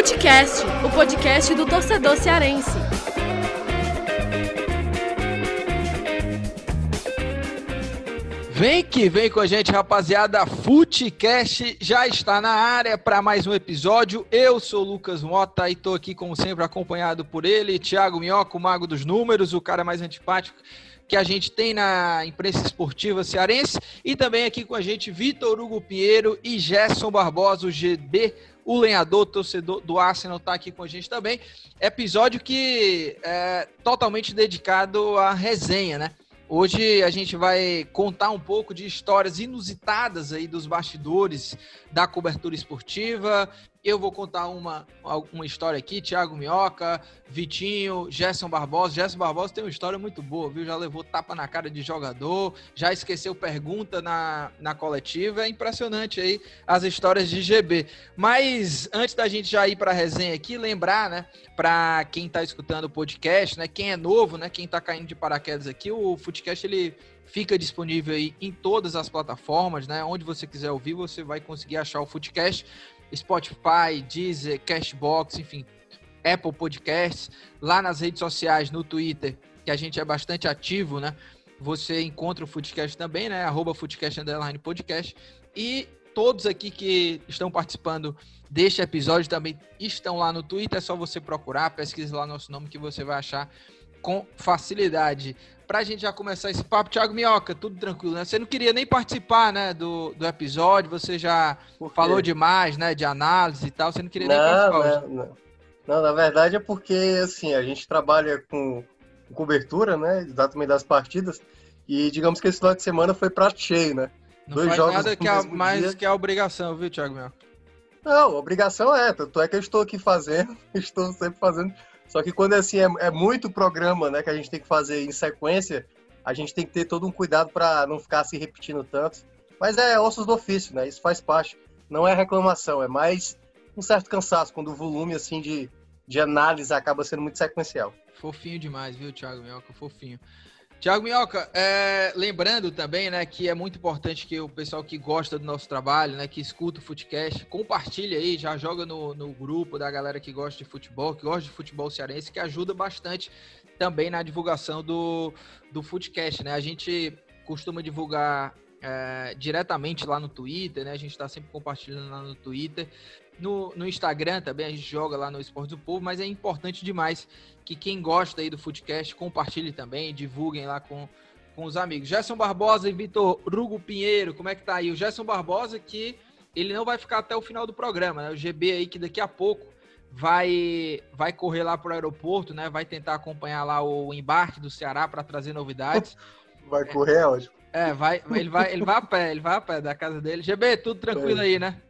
Futecast, o podcast do torcedor cearense. Vem que vem com a gente, rapaziada. Futecast já está na área para mais um episódio. Eu sou Lucas Mota e estou aqui, como sempre, acompanhado por ele, Thiago Minhoca, o mago dos números, o cara mais antipático que a gente tem na imprensa esportiva cearense. E também aqui com a gente, Vitor Hugo Pinheiro e Gerson Barbosa, o GB, o lenhador, torcedor do Arsenal, está aqui com a gente também. Episódio que é totalmente dedicado à resenha, né? Hoje a gente vai contar um pouco de histórias inusitadas aí dos bastidores da cobertura esportiva. Eu vou contar uma, uma história aqui, Thiago Minhoca, Vitinho, Gerson Barbosa. Gerson Barbosa tem uma história muito boa, viu? Já levou tapa na cara de jogador, já esqueceu pergunta na, na coletiva. É impressionante aí as histórias de GB. Mas antes da gente já ir para a resenha aqui, lembrar, né, para quem está escutando o podcast, né, quem é novo, né, quem está caindo de paraquedas aqui, o Footcast ele fica disponível aí em todas as plataformas, né? Onde você quiser ouvir, você vai conseguir achar o Footcast. Spotify, Deezer, Cashbox, enfim, Apple Podcasts, lá nas redes sociais, no Twitter, que a gente é bastante ativo, né? Você encontra o Foodcast também, né? Arroba Foodcast Underline Podcast. E todos aqui que estão participando deste episódio também estão lá no Twitter. É só você procurar, pesquise lá nosso nome que você vai achar com facilidade pra gente já começar esse papo, Thiago Minhoca, tudo tranquilo, né? Você não queria nem participar, né, do, do episódio, você já falou demais, né, de análise e tal, você não queria não, nem participar. Não, não. não, na verdade é porque, assim, a gente trabalha com, cobertura, né, exatamente das partidas, e digamos que esse final de semana foi pra cheio, né? Não Dois faz jogos nada que a, mais dia. que a obrigação, viu, Thiago Minhoca? Não, obrigação é, tanto é que eu estou aqui fazendo, estou sempre fazendo só que quando assim é, é, muito programa, né, que a gente tem que fazer em sequência, a gente tem que ter todo um cuidado para não ficar se repetindo tanto. Mas é ossos do ofício, né? Isso faz parte. Não é reclamação, é mais um certo cansaço quando o volume assim de, de análise acaba sendo muito sequencial. Fofinho demais, viu, Thiago Minhoca? Fofinho. Tiago Minhoca, é, lembrando também, né, que é muito importante que o pessoal que gosta do nosso trabalho, né, que escuta o Futecast, compartilha aí, já joga no, no grupo da galera que gosta de futebol, que gosta de futebol cearense, que ajuda bastante também na divulgação do, do Futecast, né? A gente costuma divulgar é, diretamente lá no Twitter, né? A gente está sempre compartilhando lá no Twitter. No, no Instagram também a gente joga lá no Esporte do Povo, mas é importante demais que quem gosta aí do Footcast compartilhe também, divulguem lá com, com os amigos. Gerson Barbosa e Vitor Rugo Pinheiro, como é que tá aí? O Gerson Barbosa que ele não vai ficar até o final do programa, né? O GB aí que daqui a pouco vai vai correr lá para o aeroporto, né? Vai tentar acompanhar lá o embarque do Ceará para trazer novidades. Vai correr, é, ótimo. É, vai, ele vai, ele vai a pé, ele vai a pé da casa dele. GB, tudo tranquilo é. aí, né?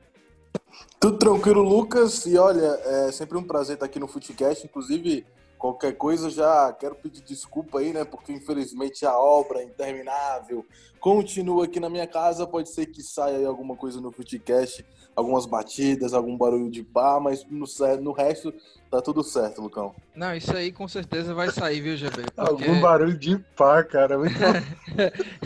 Tudo tranquilo, Lucas. E olha, é sempre um prazer estar aqui no Footcast. Inclusive, qualquer coisa já quero pedir desculpa aí, né? Porque infelizmente a obra é interminável continua aqui na minha casa. Pode ser que saia aí alguma coisa no Footcast, algumas batidas, algum barulho de pá, mas no, no resto tá tudo certo, Lucão. Não, isso aí com certeza vai sair, viu, GB? Porque... Algum barulho de pá, cara.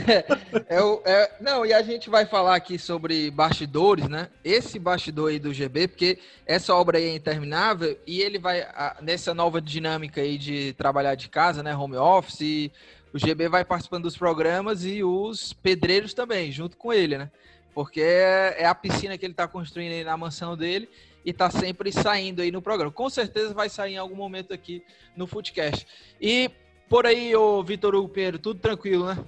é, é, é, não, e a gente vai falar aqui sobre bastidores, né? Esse bastidor aí do GB, porque essa obra aí é interminável e ele vai, nessa nova dinâmica aí de trabalhar de casa, né? Home office, o GB vai participando dos programas e os pedreiros também, junto com ele, né? Porque é, é a piscina que ele está construindo aí na mansão dele e tá sempre saindo aí no programa. Com certeza vai sair em algum momento aqui no Footcast. E por aí, ô Vitor Hugo Pinheiro, tudo tranquilo, né?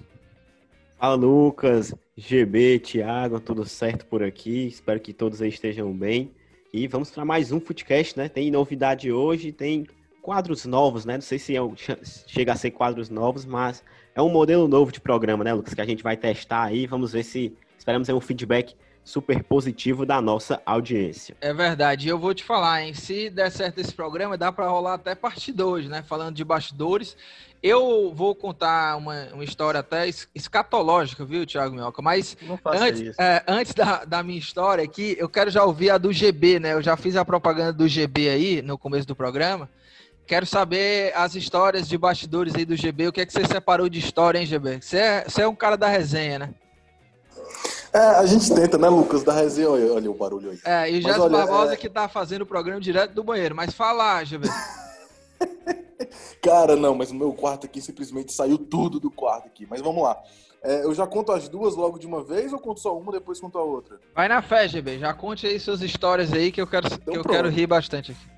Fala, Lucas, GB, Thiago, tudo certo por aqui. Espero que todos aí estejam bem. E vamos para mais um Footcast, né? Tem novidade hoje, tem quadros novos, né? Não sei se é, chega a ser quadros novos, mas é um modelo novo de programa, né, Lucas? Que a gente vai testar aí. Vamos ver se esperamos ter um feedback super positivo da nossa audiência. É verdade. Eu vou te falar, hein? Se der certo esse programa, dá para rolar até parte 2, né? Falando de bastidores. Eu vou contar uma, uma história até escatológica, viu, Thiago Minhoca? Mas antes, é, antes da, da minha história aqui, eu quero já ouvir a do GB, né? Eu já fiz a propaganda do GB aí no começo do programa. Quero saber as histórias de bastidores aí do GB. O que é que você separou de história, hein, GB? Você é, você é um cara da resenha, né? É, a gente tenta, né, Lucas, da resenha. Olha, olha o barulho aí. É, e o Jéssico Barbosa é... que tá fazendo o programa direto do banheiro. Mas fala, Javier. Cara, não, mas no meu quarto aqui simplesmente saiu tudo do quarto aqui. Mas vamos lá. É, eu já conto as duas logo de uma vez ou conto só uma, depois conto a outra? Vai na fé, GB. Já conte aí suas histórias aí que eu quero, então, que eu quero rir bastante aqui.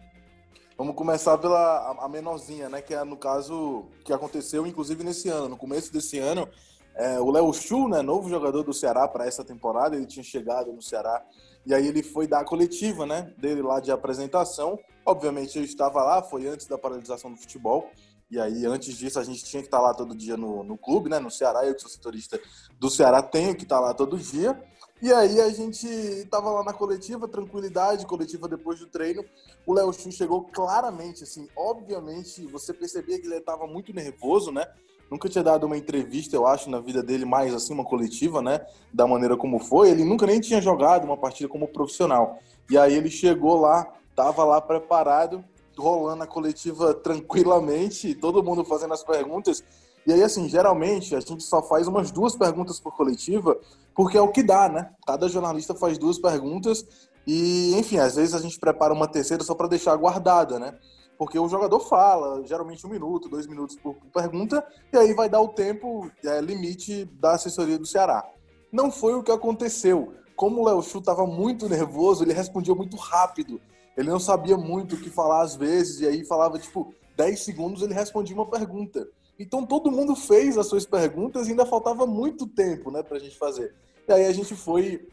Vamos começar pela a, a menorzinha, né? Que é no caso que aconteceu, inclusive nesse ano. No começo desse ano, é, o Léo Chu, né, novo jogador do Ceará para essa temporada, ele tinha chegado no Ceará e aí ele foi dar a coletiva, né, dele lá de apresentação. Obviamente eu estava lá, foi antes da paralisação do futebol. E aí, antes disso, a gente tinha que estar lá todo dia no, no clube, né? No Ceará. Eu, que sou setorista do Ceará, tenho que estar lá todo dia. E aí, a gente estava lá na coletiva, tranquilidade, coletiva depois do treino. O Léo Chu chegou claramente, assim, obviamente, você percebia que ele estava muito nervoso, né? Nunca tinha dado uma entrevista, eu acho, na vida dele, mais assim, uma coletiva, né? Da maneira como foi. Ele nunca nem tinha jogado uma partida como profissional. E aí, ele chegou lá, estava lá preparado rolando a coletiva tranquilamente, todo mundo fazendo as perguntas. E aí, assim, geralmente a gente só faz umas duas perguntas por coletiva, porque é o que dá, né? Cada jornalista faz duas perguntas e, enfim, às vezes a gente prepara uma terceira só para deixar guardada, né? Porque o jogador fala, geralmente um minuto, dois minutos por pergunta, e aí vai dar o tempo é, limite da assessoria do Ceará. Não foi o que aconteceu. Como o Léo Chu estava muito nervoso, ele respondia muito rápido. Ele não sabia muito o que falar às vezes, e aí falava, tipo, 10 segundos ele respondia uma pergunta. Então todo mundo fez as suas perguntas e ainda faltava muito tempo, né, pra gente fazer. E aí a gente foi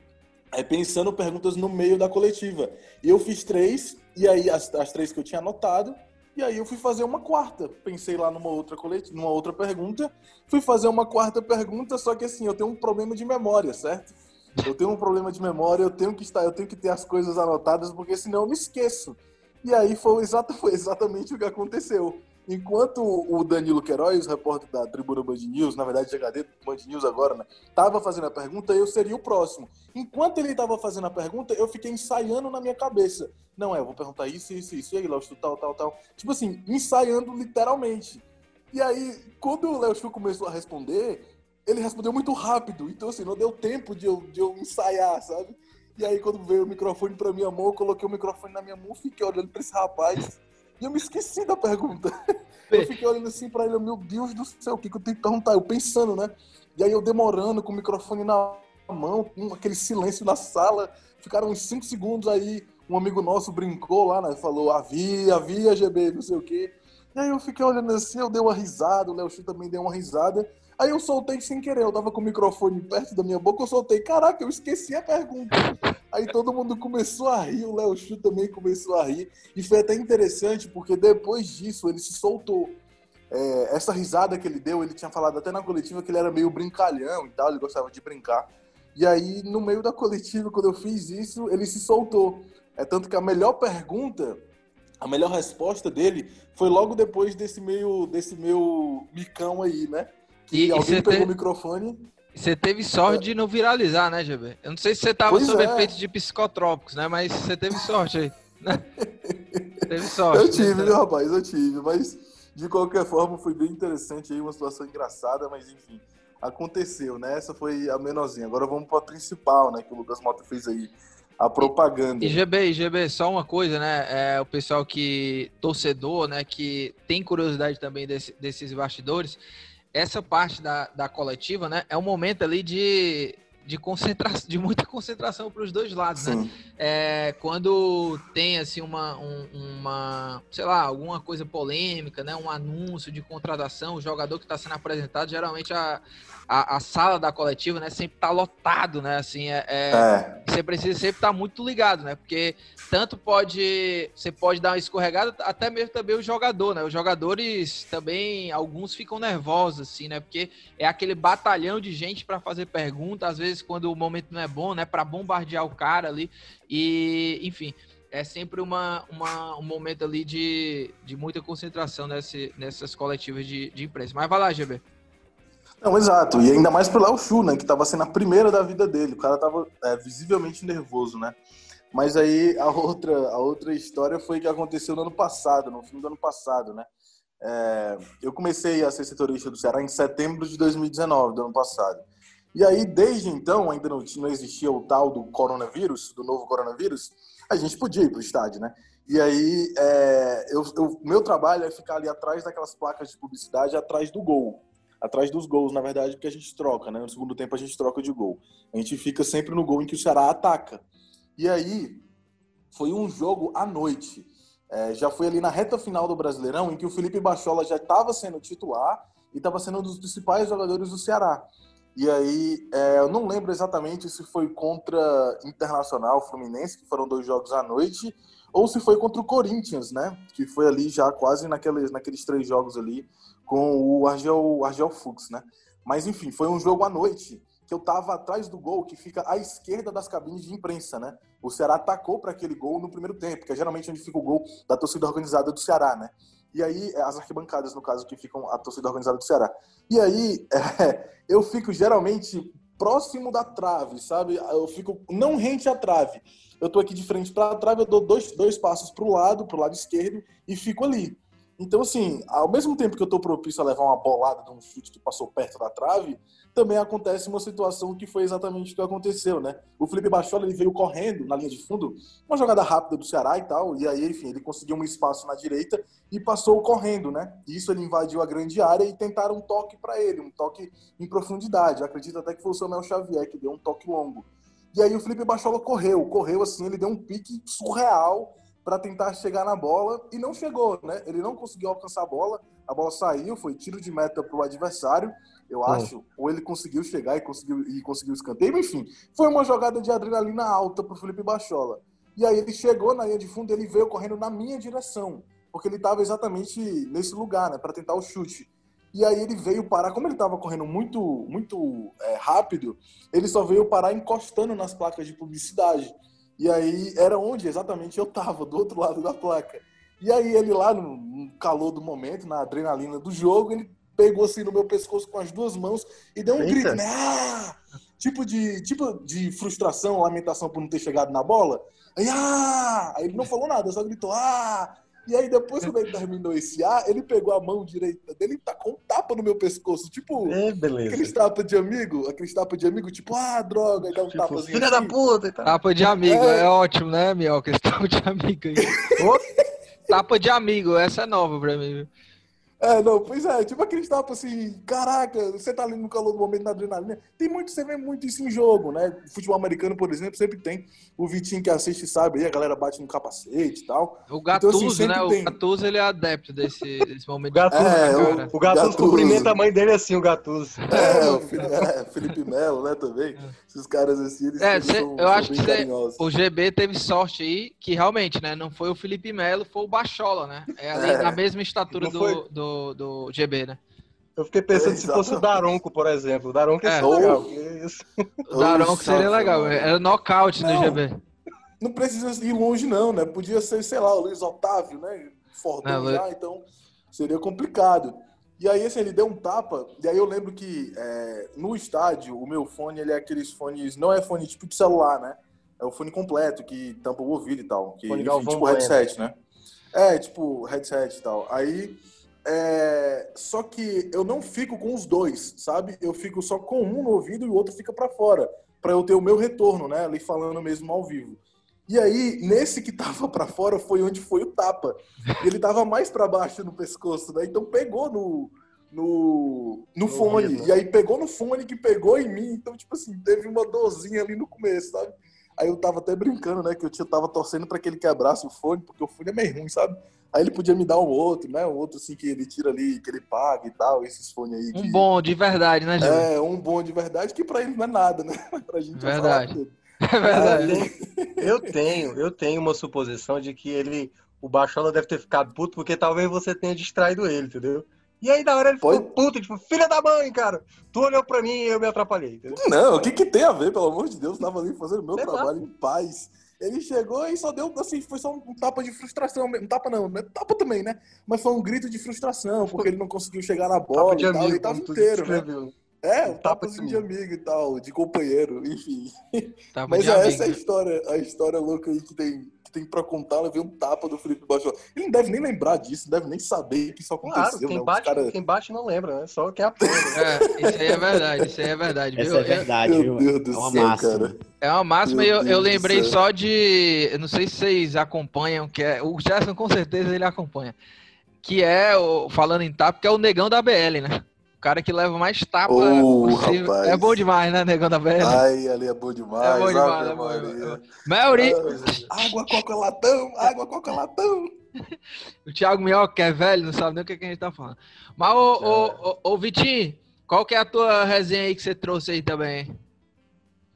é, pensando perguntas no meio da coletiva. E eu fiz três, e aí as, as três que eu tinha anotado, e aí eu fui fazer uma quarta. Pensei lá numa outra coletiva, numa outra pergunta, fui fazer uma quarta pergunta, só que assim, eu tenho um problema de memória, certo? Eu tenho um problema de memória, eu tenho que estar, eu tenho que ter as coisas anotadas, porque senão eu me esqueço. E aí foi, exato, foi exatamente o que aconteceu. Enquanto o Danilo Queiroz, repórter da Tribuna Band News, na verdade de HD Band News agora, né, tava fazendo a pergunta, eu seria o próximo. Enquanto ele estava fazendo a pergunta, eu fiquei ensaiando na minha cabeça. Não, é, eu vou perguntar isso, isso, isso, e aí, Léo tal, tal, tal. Tipo assim, ensaiando literalmente. E aí, quando o Léo Chu começou a responder, ele respondeu muito rápido, então assim, não deu tempo de eu, de eu ensaiar, sabe? E aí quando veio o microfone pra minha mão, eu coloquei o microfone na minha mão, fiquei olhando pra esse rapaz e eu me esqueci da pergunta. Eu fiquei olhando assim pra ele, meu Deus do céu, o que, que eu tenho que perguntar? Eu pensando, né? E aí eu demorando com o microfone na mão, com aquele silêncio na sala, ficaram uns 5 segundos aí, um amigo nosso brincou lá, né? Falou, havia, havia, GB, não sei o quê. E aí eu fiquei olhando assim, eu dei uma risada, o Léo Chu também deu uma risada. Aí eu soltei sem querer, eu tava com o microfone perto da minha boca, eu soltei, caraca, eu esqueci a pergunta. Aí todo mundo começou a rir, o Léo Chu também começou a rir. E foi até interessante, porque depois disso ele se soltou. É, essa risada que ele deu, ele tinha falado até na coletiva que ele era meio brincalhão e tal, ele gostava de brincar. E aí, no meio da coletiva, quando eu fiz isso, ele se soltou. É tanto que a melhor pergunta, a melhor resposta dele foi logo depois desse meio, desse meu micão aí, né? que e, alguém pegou o microfone. Você teve sorte de não viralizar, né, GB? Eu não sei se você tava pois sob é. efeito de psicotrópicos, né? Mas você teve sorte aí. Né? teve sorte. Eu tive, né? rapaz? Eu tive. Mas, de qualquer forma, foi bem interessante aí, uma situação engraçada, mas enfim, aconteceu, né? Essa foi a menorzinha. Agora vamos para a principal, né? Que o Lucas Mota fez aí. A propaganda. E GB, GB, só uma coisa, né? É, o pessoal que, torcedor, né, que tem curiosidade também desse, desses bastidores, essa parte da, da coletiva, né, é um momento ali de, de concentração, de muita concentração para os dois lados, né? Sim. né? É, quando tem assim uma, um, uma, sei lá, alguma coisa polêmica, né? Um anúncio de contratação, o jogador que está sendo apresentado, geralmente a, a, a, sala da coletiva, né, sempre tá lotado, né, assim, é, é, é. você precisa sempre estar tá muito ligado, né, porque tanto pode, você pode dar uma escorregada, até mesmo também o jogador, né, os jogadores também, alguns ficam nervosos, assim, né, porque é aquele batalhão de gente para fazer pergunta, às vezes quando o momento não é bom, né, para bombardear o cara ali, e, enfim, é sempre uma, uma, um momento ali de, de muita concentração nesse, nessas coletivas de, de imprensa. Mas vai lá, GB. Não, exato. E ainda mais pro Léo Chu, né? Que estava sendo a primeira da vida dele. O cara estava é, visivelmente nervoso, né? Mas aí a outra, a outra história foi que aconteceu no ano passado, no fim do ano passado, né? É, eu comecei a ser setorista do Ceará em setembro de 2019, do ano passado. E aí, desde então, ainda não, não existia o tal do coronavírus, do novo coronavírus, a gente podia ir para o estádio, né? E aí, é, eu, eu, meu trabalho é ficar ali atrás daquelas placas de publicidade, atrás do gol. Atrás dos gols, na verdade, porque a gente troca, né? No segundo tempo a gente troca de gol. A gente fica sempre no gol em que o Ceará ataca. E aí, foi um jogo à noite. É, já foi ali na reta final do Brasileirão, em que o Felipe Bachola já estava sendo titular e estava sendo um dos principais jogadores do Ceará. E aí, é, eu não lembro exatamente se foi contra Internacional, Fluminense, que foram dois jogos à noite, ou se foi contra o Corinthians, né? Que foi ali já quase naqueles, naqueles três jogos ali com o Argel, Argel Fux, né? Mas enfim, foi um jogo à noite que eu tava atrás do gol que fica à esquerda das cabines de imprensa, né? O Ceará atacou para aquele gol no primeiro tempo, que é geralmente onde fica o gol da torcida organizada do Ceará, né? E aí, é, as arquibancadas, no caso, que ficam a torcida organizada do Ceará. E aí, é, eu fico geralmente próximo da trave, sabe? Eu fico não rente à trave. Eu tô aqui de frente para a trave, eu dou dois, dois passos para o lado, para o lado esquerdo, e fico ali. Então, assim, ao mesmo tempo que eu tô propício a levar uma bolada de um chute que passou perto da trave, também acontece uma situação que foi exatamente o que aconteceu, né? O Felipe Bachola ele veio correndo na linha de fundo, uma jogada rápida do Ceará e tal, e aí, enfim, ele conseguiu um espaço na direita e passou correndo, né? Isso ele invadiu a grande área e tentaram um toque para ele, um toque em profundidade. Eu acredito até que foi o Samuel Xavier que deu um toque longo. E aí o Felipe Bachola correu, correu assim, ele deu um pique surreal para tentar chegar na bola e não chegou, né? Ele não conseguiu alcançar a bola, a bola saiu, foi tiro de meta para o adversário eu acho. Ou ele conseguiu chegar e conseguiu, e conseguiu escanteio. Enfim, foi uma jogada de adrenalina alta para o Felipe Bachola. E aí ele chegou na linha de fundo ele veio correndo na minha direção, porque ele estava exatamente nesse lugar, né, para tentar o chute. E aí ele veio parar, como ele estava correndo muito, muito é, rápido, ele só veio parar encostando nas placas de publicidade. E aí era onde exatamente eu estava, do outro lado da placa. E aí ele lá no calor do momento, na adrenalina do jogo, ele pegou assim no meu pescoço com as duas mãos e deu um Eita. grito, né? Ah! Tipo de, tipo de frustração, lamentação por não ter chegado na bola. Aí, ah! Aí ele não falou nada, só gritou, ah! E aí, depois, quando ele terminou esse A, ele pegou a mão direita dele e tacou um tapa no meu pescoço. Tipo, é, beleza. aqueles tapas de amigo, aqueles tapas de amigo, tipo, ah, droga, e dá um tipo, tapazinho. Filha assim. da puta! Tá. Tapa de amigo, é, é ótimo, né, Mioca? Esse tapa de amigo aí. tapa de amigo, essa é nova pra mim. É, não, pois é, tipo aquele tapas assim, caraca, você tá ali no calor do momento na adrenalina. Tem muito, você vê muito isso em jogo, né? Futebol americano, por exemplo, sempre tem. O Vitinho que assiste sabe, aí a galera bate no capacete e tal. O Gatuso, então, assim, né? Tem... O Gatuso, ele é adepto desse, desse momento. Gatuso, é, o, o Gatuso cumprimenta a mãe dele assim, o Gatuso. É, o Felipe, é, Felipe Melo, né, também. Esses caras assim, eles, é, cê, são, eu são acho que cê, o GB teve sorte aí, que realmente, né, não foi o Felipe Melo, foi o Bachola, né? É ali é. na mesma estatura do, do, do GB, né? Eu fiquei pensando é, se fosse o Daronco, por exemplo. O Daronco é, é legal. Isso. O Daronco seria legal. Era nocaute no GB. Não precisa ir longe, não, né? Podia ser, sei lá, o Luiz Otávio, né? Fordão já, então seria complicado. E aí, assim, ele deu um tapa, e aí eu lembro que é, no estádio, o meu fone, ele é aqueles fones, não é fone tipo de celular, né? É o fone completo, que tampa o ouvido e tal. Que, enfim, tipo headset, né? É, tipo headset e tal. Aí é, só que eu não fico com os dois, sabe? Eu fico só com um no ouvido e o outro fica para fora, para eu ter o meu retorno, né? Ali falando mesmo ao vivo. E aí, nesse que tava para fora foi onde foi o tapa. Ele tava mais para baixo no pescoço, né? Então pegou no no, no, no fone. Ouvido, né? E aí pegou no fone que pegou em mim. Então, tipo assim, teve uma dorzinha ali no começo, sabe? Aí eu tava até brincando, né? Que eu tava torcendo para que ele quebrasse o fone, porque o fone é meio ruim, sabe? Aí ele podia me dar um outro, né? Um outro assim que ele tira ali, que ele paga e tal, esses fones aí. Um bom de verdade, né, Gil? É, um bom de verdade, que pra ele não é nada, né? pra gente verdade. É verdade. Eu tenho, eu tenho uma suposição de que ele, o Bachola deve ter ficado puto porque talvez você tenha distraído ele, entendeu? E aí, na hora, ele Pode... ficou puto, tipo, filha da mãe, cara. Tu olhou pra mim e eu me atrapalhei. Entendeu? Não, o que que tem a ver, pelo amor de Deus? Eu tava ali fazendo meu Sei trabalho lá. em paz. Ele chegou e só deu, assim, foi só um tapa de frustração. Um tapa não, né? Tapa também, né? Mas foi um grito de frustração, porque ele não conseguiu chegar na bola e tal. Amigo, ele tava inteiro, né? É, um tapa de, de amigo e tal, de companheiro, enfim. Tapa Mas é amigo. essa a história, a história louca aí que tem, tem pra contar, levei um tapa do Felipe Baixo. Ele não deve nem lembrar disso, não deve nem saber que isso aconteceu. Claro, quem, né? bate, cara... quem bate não lembra, né? Só quem apanha. É, isso aí é verdade, isso aí é verdade. Essa viu? é verdade, Meu viu? Deus do é uma céu, máxima. cara. É uma máxima e Meu eu, eu Deus lembrei só de. Eu não sei se vocês acompanham, que é. O Gerson com certeza ele acompanha. Que é, falando em tapa, que é o negão da BL, né? O cara que leva mais tapa possível. rapaz. É bom demais, né, negão da BL? Ai, ali é bom demais. É bom demais, é bom Água, coca, latão, água, coca, latão. o Thiago Minhoca, que é velho, não sabe nem o que, que a gente tá falando. Mas, ô, ô, ô, ô, Vitinho, qual que é a tua resenha aí que você trouxe aí também?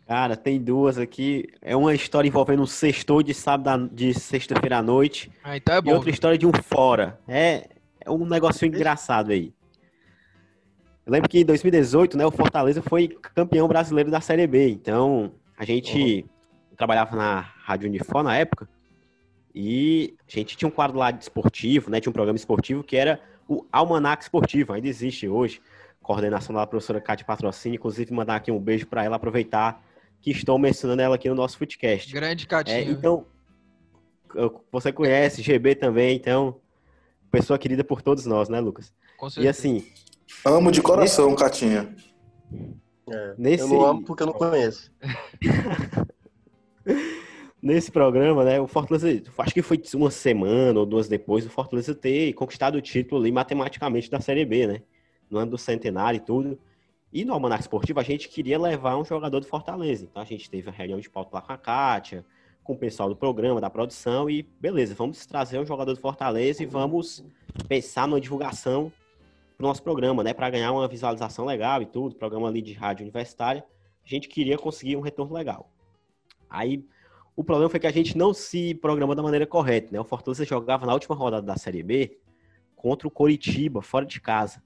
Cara, tem duas aqui. É uma história envolvendo um sextou de sábado, de sexta-feira à noite. Ah, então é E bom. outra história de um fora. É, é um negocinho engraçado aí. Eu lembro que em 2018, né, o Fortaleza foi campeão brasileiro da Série B. Então, a gente trabalhava na Rádio Unifor na época. E a gente tinha um quadro lá de esportivo, né? Tinha um programa esportivo que era o Almanac Esportivo. Ainda existe hoje. Coordenação da professora Cátia Patrocínio. Inclusive, mandar aqui um beijo para ela, aproveitar que estou mencionando ela aqui no nosso podcast. Grande É, Catinho. então, você conhece, GB também, então, pessoa querida por todos nós, né, Lucas? com E certeza. assim, Amo de coração, Catinha. É, Nesse- Eu não amo porque eu não conheço. nesse programa, né, o Fortaleza, acho que foi uma semana ou duas depois, o Fortaleza ter conquistado o título ali matematicamente da Série B, né? No ano do centenário e tudo. E no Almanac Esportivo a gente queria levar um jogador do Fortaleza. Então a gente teve a reunião de pauta lá com a Kátia, com o pessoal do programa, da produção, e beleza, vamos trazer um jogador do Fortaleza e vamos pensar numa divulgação pro nosso programa, né? Para ganhar uma visualização legal e tudo, programa ali de rádio universitária. A gente queria conseguir um retorno legal. Aí o problema foi que a gente não se programou da maneira correta, né? O Fortaleza jogava na última rodada da Série B contra o Coritiba, fora de casa.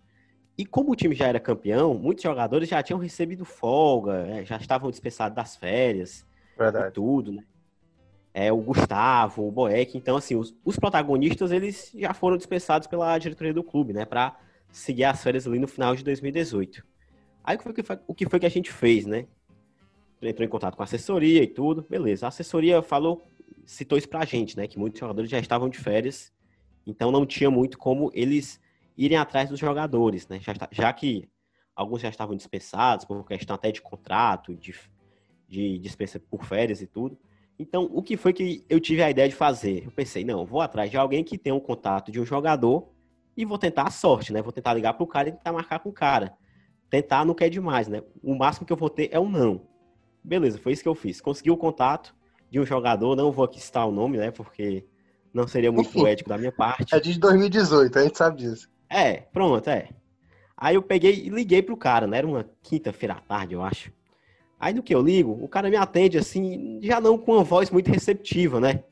E como o time já era campeão, muitos jogadores já tinham recebido folga, é, já estavam dispensados das férias e tudo, né? É, o Gustavo, o Boeck, então assim, os, os protagonistas, eles já foram dispensados pela diretoria do clube, né? Pra seguir as férias ali no final de 2018. Aí o que foi que, o que foi que a gente fez, né? Entrou em contato com a assessoria e tudo, beleza. A assessoria falou, citou isso pra gente, né? Que muitos jogadores já estavam de férias, então não tinha muito como eles irem atrás dos jogadores, né? Já, já que alguns já estavam dispensados por questão até de contrato, de, de dispensa por férias e tudo. Então, o que foi que eu tive a ideia de fazer? Eu pensei, não, vou atrás de alguém que tenha um contato de um jogador e vou tentar a sorte, né? Vou tentar ligar pro cara e tentar marcar com o cara. Tentar não quer demais, né? O máximo que eu vou ter é um não. Beleza, foi isso que eu fiz. Consegui o contato de um jogador, não vou aqui citar o nome, né? Porque não seria muito ético da minha parte. É de 2018, a gente sabe disso. É, pronto, é. Aí eu peguei e liguei pro cara, né? Era uma quinta-feira à tarde, eu acho. Aí no que eu ligo, o cara me atende assim, já não com uma voz muito receptiva, né?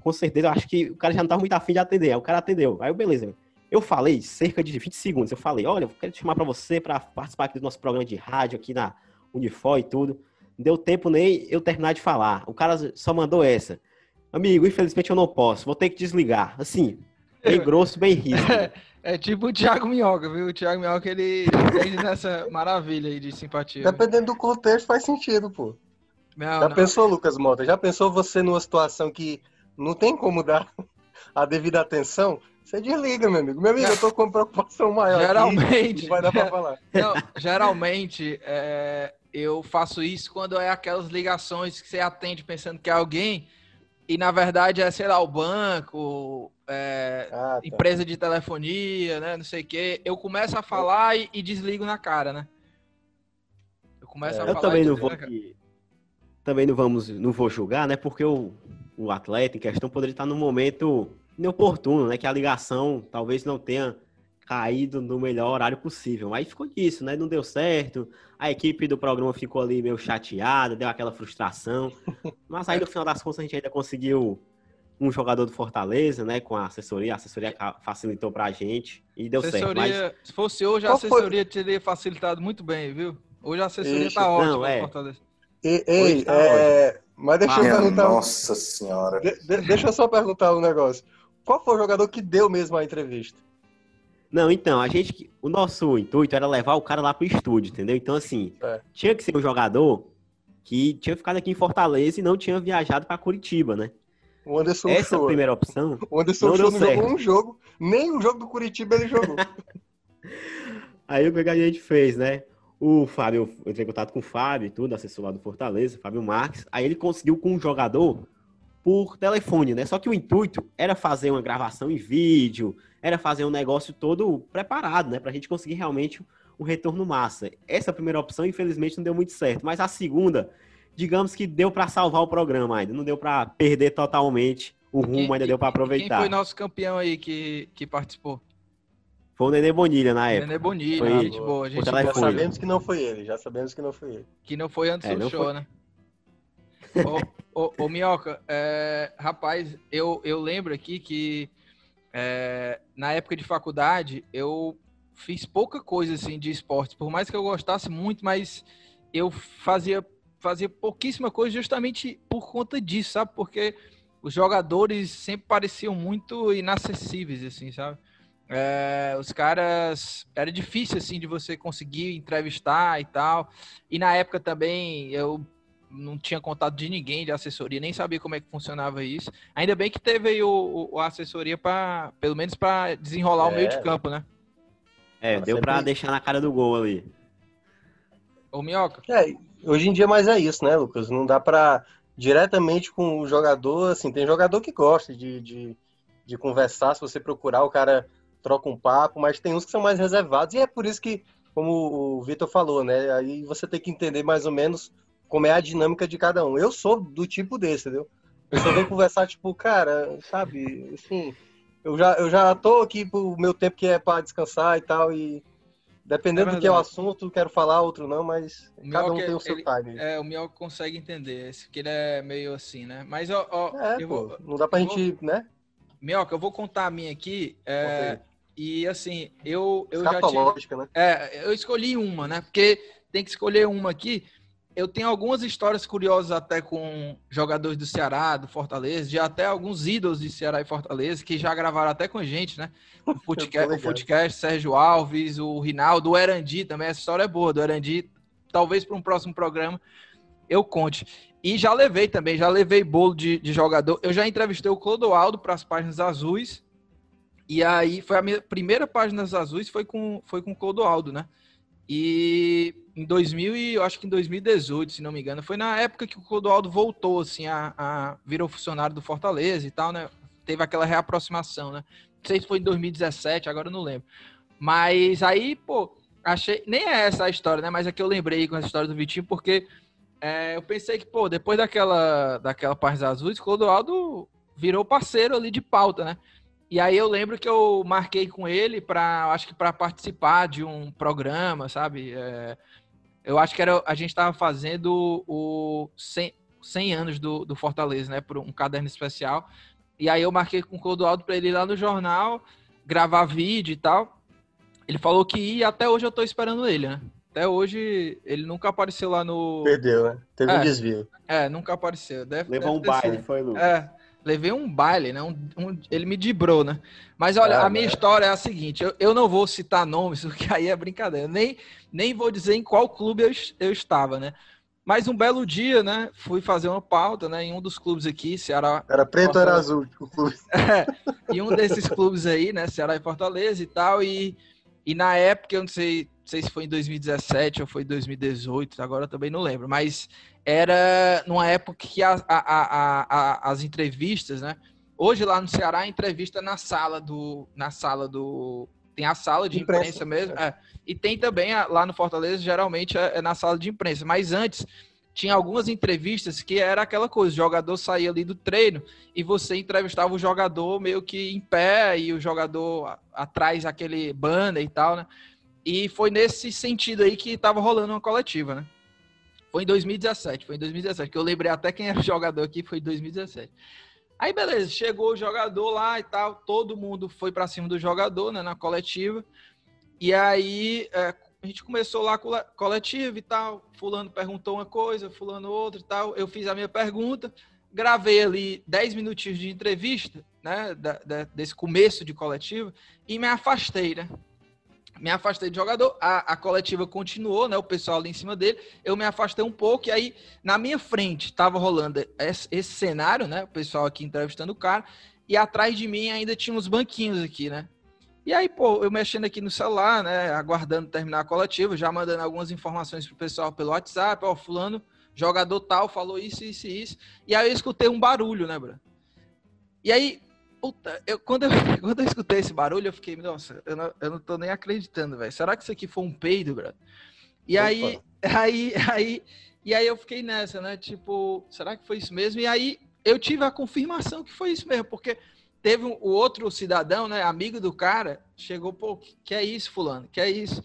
Com certeza, eu acho que o cara já não tava muito afim de atender. Aí o cara atendeu. Aí eu, beleza. Eu falei, cerca de 20 segundos, eu falei, olha, eu quero te chamar pra você pra participar aqui do nosso programa de rádio aqui na Unifor e tudo. Não deu tempo nem eu terminar de falar. O cara só mandou essa. Amigo, infelizmente eu não posso, vou ter que desligar. Assim, bem grosso, bem rígido. É tipo o Thiago Minhoca, viu? O Thiago Minhoca, ele entende nessa maravilha aí de simpatia. Dependendo do contexto, faz sentido, pô. Não, Já não. pensou, Lucas Mota? Já pensou você numa situação que não tem como dar a devida atenção? Você desliga, meu amigo. Meu amigo, eu tô com uma preocupação maior. Geralmente, Não vai dar pra falar. não, geralmente é, eu faço isso quando é aquelas ligações que você atende pensando que é alguém e na verdade é, sei lá, o banco, é, Ah, tá. empresa de telefonia, né? Não sei o quê. Eu começo a falar e, e desligo na cara, né? Eu começo a Eu falar também e não desligo vou na cara. aqui- também não vamos não vou julgar, né? Porque o, o atleta em questão poderia estar num momento inoportuno, né? Que a ligação talvez não tenha caído no melhor horário possível. Aí ficou disso, né? Não deu certo. A equipe do programa ficou ali meio chateada, deu aquela frustração. Mas aí no final das contas a gente ainda conseguiu um jogador do Fortaleza, né? Com a assessoria, a assessoria facilitou pra gente e deu certo. Mas Assessoria, se fosse hoje, a assessoria teria facilitado muito bem, viu? Hoje a assessoria Ixi, tá ótima não, é. Fortaleza. E- Ei, tá é, mas deixa eu perguntar. um- nossa senhora. de- de- deixa eu só perguntar um negócio. Qual foi o jogador que deu mesmo a entrevista? Não, então, a gente. O nosso intuito era levar o cara lá pro estúdio, entendeu? Então, assim, É. tinha que ser um jogador que tinha ficado aqui em Fortaleza e não tinha viajado pra Curitiba, né? O Anderson Essa show. primeira opção, O Anderson não show deu não jogou um jogo. Nem o jogo do Curitiba ele jogou. aí o que a gente fez, né? O Fábio, eu entrei em contato com o Fábio e tudo, assessor lá do Fortaleza, Fábio Marques. Aí ele conseguiu com um jogador por telefone, né? Só que o intuito era fazer uma gravação em vídeo, era fazer um negócio todo preparado, né? Pra gente conseguir realmente um retorno massa. Essa primeira opção, infelizmente, não deu muito certo. Mas a segunda, digamos que deu pra salvar o programa ainda. Não deu pra perder totalmente o rumo, Quem- ainda deu pra Quem aproveitar. foi nosso campeão aí que, que participou? Foi o Nenê Bonilha na época. Nenê Bonilha, Foi gente boa, gente. Já sabemos que não foi ele. Já sabemos que não foi ele. Que não foi antes É, do show, foi. né? Ô, ô, ô, Minhoca, é, rapaz, eu, eu lembro aqui que é, na época de faculdade eu fiz pouca coisa assim de esportes, por mais que eu gostasse muito, mas eu fazia, fazia pouquíssima coisa justamente por conta disso, sabe? Porque os jogadores sempre pareciam muito inacessíveis, assim, sabe? É, os caras era difícil assim de você conseguir entrevistar e tal. E na época também eu não tinha contato de ninguém de assessoria, nem sabia como é que funcionava isso. Ainda bem que teve aí o, o- a assessoria para, pelo menos para desenrolar o É. meio de campo, né? É, deu pra sempre- deixar na cara do gol ali. Ô Minhoca, É, hoje em dia mais é isso, né, Lucas? Não dá pra diretamente com o jogador, assim, tem jogador que gosta de, de, de conversar, se você procurar, o cara troca um papo, mas tem uns que são mais reservados, e é por isso que, como o Vitor falou, né, aí você tem que entender mais ou menos como é a dinâmica de cada um. Eu sou do tipo desse, entendeu? Eu só venho conversar, tipo, cara, sabe, assim, eu já, eu já tô aqui pro meu tempo que é pra descansar e tal, e dependendo É do que é o assunto, quero falar, outro não, mas O cada um tem o seu ele- time. é, o Minhoca consegue entender, esse, que ele é meio assim, né? Mas ó, ó É, eu pô, vou, não dá pra gente, né? Minhoca, eu vou contar a minha aqui. é, e assim, eu, eu já tive, né? É, eu escolhi uma, né? Porque tem que escolher uma aqui. Eu tenho algumas histórias curiosas até com jogadores do Ceará, do Fortaleza, de até alguns ídolos de Ceará e Fortaleza, que já gravaram até com a gente, né? O Footcast, o. Footcast, Sérgio Alves, o Rinaldo, o Erandi também. Essa história é boa, do Erandi. Talvez para um próximo programa eu conte. E já levei também, já levei bolo de, de jogador. Eu já entrevistei o Clodoaldo para as páginas azuis. E aí foi a minha primeira página azuis foi com foi com o Clodoaldo, né? E em 2000 e eu acho que em 2018, se não me engano, foi na época que o Clodoaldo voltou assim a, a virou funcionário do Fortaleza e tal, né? Teve aquela reaproximação, né? Não sei se foi em 2017, agora eu não lembro. Mas aí, pô, achei. Nem é essa a história, né? Mas é que eu lembrei com essa história do Vitinho, porque é, eu pensei que, pô, depois daquela, daquela página azuis, Clodoaldo virou parceiro ali de pauta, né? E aí eu lembro que eu marquei com ele para, acho que para participar de um programa, sabe? É, eu acho que era a gente estava fazendo o 100, 100 anos do, do Fortaleza, né? Por um caderno especial. E aí eu marquei com o Clodoaldo para ele ir lá no jornal gravar vídeo e tal. Ele falou que ia, e até hoje eu tô esperando ele, né? Até hoje ele nunca apareceu lá no. Perdeu, né? Teve É. um desvio. É, nunca apareceu. Deve, Levou um deve ter baile, sido. foi, Lu? É, levei um baile, né? Um, um- ele me dibrou, né? Mas olha, Ah, a minha né? história é a seguinte: eu, eu não vou citar nomes, porque aí é brincadeira. Eu Nem, nem vou dizer em qual clube eu, eu estava, né? Mas um belo dia, né? Fui fazer uma pauta, né? Em um dos clubes aqui, Ceará. Era preto ou era azul? O clube. e um desses clubes aí, né? Ceará e Fortaleza e tal. E, e na época, eu não sei, sei se foi em 2017 ou foi em 2018, agora eu também não lembro. Mas era numa época que a- a- a- as entrevistas, né? Hoje lá no Ceará, a entrevista na sala do. Na sala do. Tem a sala de Imprensa. imprensa, mesmo. é. E tem também lá no Fortaleza, geralmente é, é na sala de imprensa. Mas antes tinha algumas entrevistas que era aquela coisa: o jogador saía ali do treino e você entrevistava o jogador meio que em pé e o jogador atrás aquele banner e tal, né? E foi nesse sentido aí que tava rolando uma coletiva, né? Foi em 2017, foi em 2017, que eu lembrei até quem era jogador aqui, foi em 2017. Aí beleza, chegou o jogador lá e tal, todo mundo foi pra cima do jogador, né, na coletiva. E aí é, a gente começou lá com coletiva e tal, fulano perguntou uma coisa, fulano outra e tal. Eu fiz a minha pergunta, gravei ali 10 minutinhos de entrevista, né, da- da- desse começo de coletiva, e me afastei, né? Me afastei de jogador, a, a, coletiva continuou, né? O pessoal ali em cima dele, eu me afastei um pouco, e aí na minha frente tava rolando esse, esse, cenário, né? O pessoal aqui entrevistando o cara, e atrás de mim ainda tinha uns banquinhos aqui, né? E aí, pô, eu mexendo aqui no celular, né? Aguardando terminar a coletiva, já mandando algumas informações pro pessoal pelo WhatsApp, ó, fulano, jogador tal, falou isso, isso e isso. E aí eu escutei um barulho, né, Bruno? E aí, Puta, eu, quando, eu, quando eu escutei esse barulho, eu fiquei, nossa, eu não, eu não tô nem acreditando, velho. Será que isso aqui foi um peido, brother? E aí, aí, aí, e aí eu fiquei nessa, né? Tipo, será que foi isso mesmo? E aí eu tive a confirmação que foi isso mesmo, porque teve um, o outro cidadão, né, amigo do cara, chegou, pô, que é isso, fulano? Que é isso?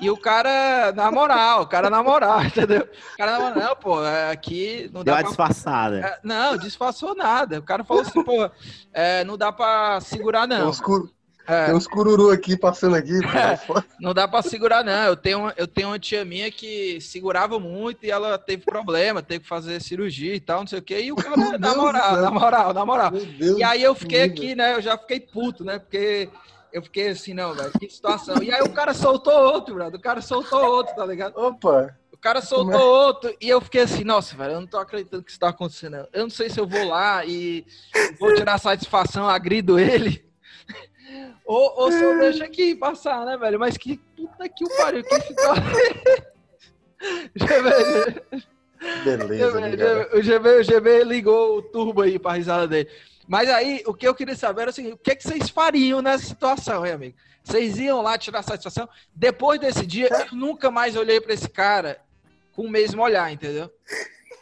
E o cara, na moral, o cara na moral, entendeu? O cara na moral, não, pô, é, aqui não dá Deu uma pra... disfarçada. É, não, disfarçou nada. O cara falou assim, pô, é, não dá pra segurar, não. Tem uns, cur... é. Tem uns cururu aqui passando aqui. É, não dá pra segurar, não. Eu tenho, eu tenho uma tia minha que segurava muito e ela teve problema, teve que fazer cirurgia e tal, não sei o quê. E o cara, na moral, na moral, na moral. E aí eu fiquei aqui, né? Eu já fiquei puto, né? Porque eu fiquei assim, não, velho, que situação. E aí o cara soltou outro, brother. O cara soltou outro, tá ligado? Opa! O cara soltou outro e eu fiquei assim, nossa, velho, eu não tô acreditando que isso tá acontecendo. Eu não sei se eu vou lá e vou tirar satisfação, agrido ele. ou, ou se eu deixo aqui passar, né, velho? Mas que puta que o pariu, que situação. Beleza. O GB, o GB ligou o turbo aí pra risada dele. Mas aí, o que eu queria saber era assim, o que, que vocês fariam nessa situação, hein, amigo? Vocês iam lá tirar satisfação? Depois desse dia, eu nunca mais olhei para esse cara com o mesmo olhar, entendeu?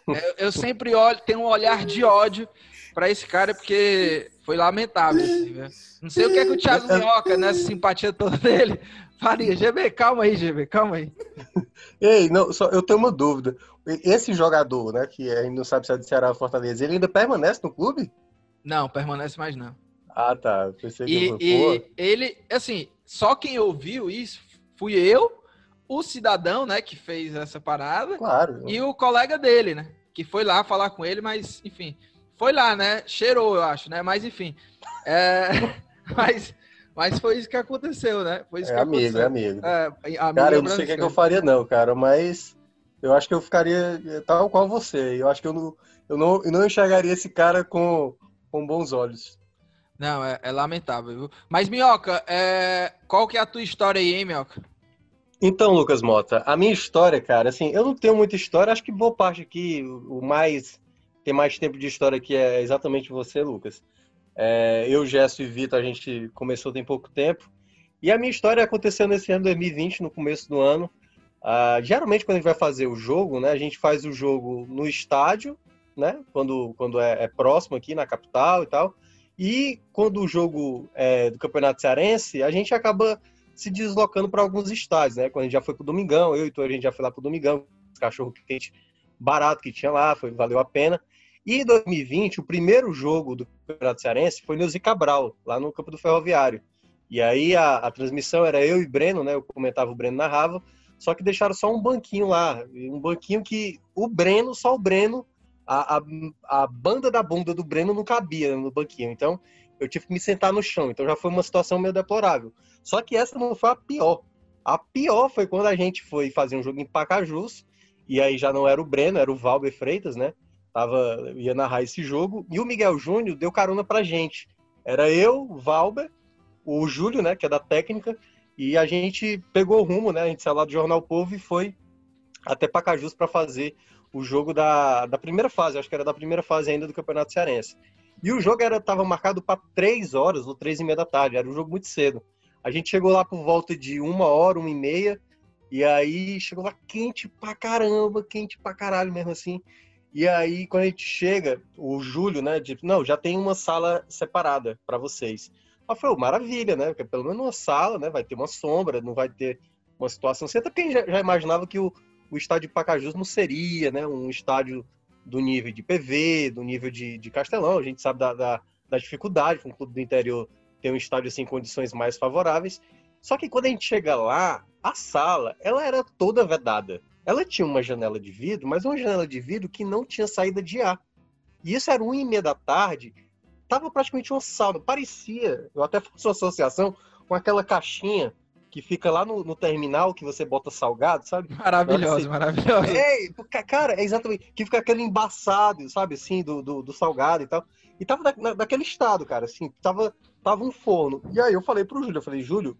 Eu, eu sempre olho, tenho um olhar de ódio para esse cara, porque foi lamentável. Assim, né? Não sei o que é que o Thiago Minhoca, nessa simpatia toda dele, faria. GB, calma aí, GB, calma aí. Ei, não, só, eu tenho uma dúvida. Esse jogador, né, que a gente não sabe se é do Ceará ou Fortaleza, ele ainda permanece no clube? Não, permanece mais não. Ah, tá. Pensei que e, e ele, assim, só quem ouviu isso fui eu, o cidadão, né, que fez essa parada. Claro. E o colega dele, né, que foi lá falar com ele, mas, enfim, foi lá, né, cheirou, eu acho, né, mas, enfim. É, mas, mas foi isso que aconteceu, né? Foi isso é que amigo, aconteceu. é amigo, é amigo. Cara, eu não sei o que, é que eu faria, não, cara, mas eu acho que eu ficaria tal qual você. Eu acho que eu não, eu não, eu não enxergaria esse cara com com bons olhos. Não, é, é lamentável, viu? Mas, Minhoca, é... qual que é a tua história aí, hein, Minhoca? Então, Lucas Mota, a minha história, cara, assim, eu não tenho muita história, acho que boa parte aqui, o mais, tem mais tempo de história aqui é exatamente você, Lucas. É, eu, Gesso e Vitor, a gente começou tem pouco tempo, e a minha história aconteceu nesse ano 2020, no começo do ano. Ah, geralmente, quando a gente vai fazer o jogo, né, a gente faz o jogo no estádio, né? Quando, quando é, é, próximo aqui na capital e tal. E quando o jogo é do Campeonato Cearense, a gente acaba se deslocando para alguns estádios, né? Quando a gente já foi para o Domingão, eu e tu, a gente já foi lá para o Domingão, cachorro quente barato que tinha lá, foi, valeu a pena. E em 2020, o primeiro jogo do Campeonato Cearense foi no Zicabral, lá no campo do Ferroviário. E aí a, a, transmissão era eu e Breno, né? Eu comentava, o Breno narrava, só que deixaram só um banquinho lá, um banquinho que o Breno, só o Breno a, a, a banda da bunda do Breno não cabia no banquinho. Então, eu tive que me sentar no chão. Então, já foi uma situação meio deplorável. Só que essa não foi a pior. A pior foi quando a gente foi fazer um jogo em Pacajus. E aí já não era o Breno, era o Valber Freitas, né? Tava, ia narrar esse jogo. E o Miguel Júnior deu carona pra gente. Era eu, Valber, o Júlio, né? Que é da técnica. E a gente pegou o rumo, né? A gente saiu lá do Jornal Povo e foi até Pacajus para fazer o jogo da, da primeira fase, acho que era da primeira fase ainda do Campeonato Cearense. E o jogo estava marcado para três horas ou três e meia da tarde, era um jogo muito cedo. A gente chegou lá por volta de uma hora, uma e meia, e aí chegou lá quente pra caramba, quente pra caralho mesmo assim. E aí, quando a gente chega, o Júlio, né, disse, não, já tem uma sala separada para vocês. Falei, oh, maravilha, né, porque pelo menos uma sala, né, vai ter uma sombra, não vai ter uma situação... Você também já, já imaginava que o, o estádio Pacajus não seria né, um estádio do nível de PV, do nível de, de Castelão. A gente sabe da, da, da dificuldade com um clube do interior ter um estádio assim, em condições mais favoráveis. Só que quando a gente chega lá, a sala ela era toda vedada. Ela tinha uma janela de vidro, mas uma janela de vidro que não tinha saída de ar. E isso era uma e meia da tarde, tava praticamente uma sauna. Parecia, eu até faço uma associação com aquela caixinha que fica lá no, no terminal, que você bota salgado, sabe? Maravilhoso, Você- maravilhoso. É, ca- cara, é exatamente. Que fica aquele embaçado, sabe, assim, do, do, do salgado e tal. E tava da- daquele estado, cara, assim, tava, tava um forno. E aí eu falei pro Júlio, eu falei, Júlio,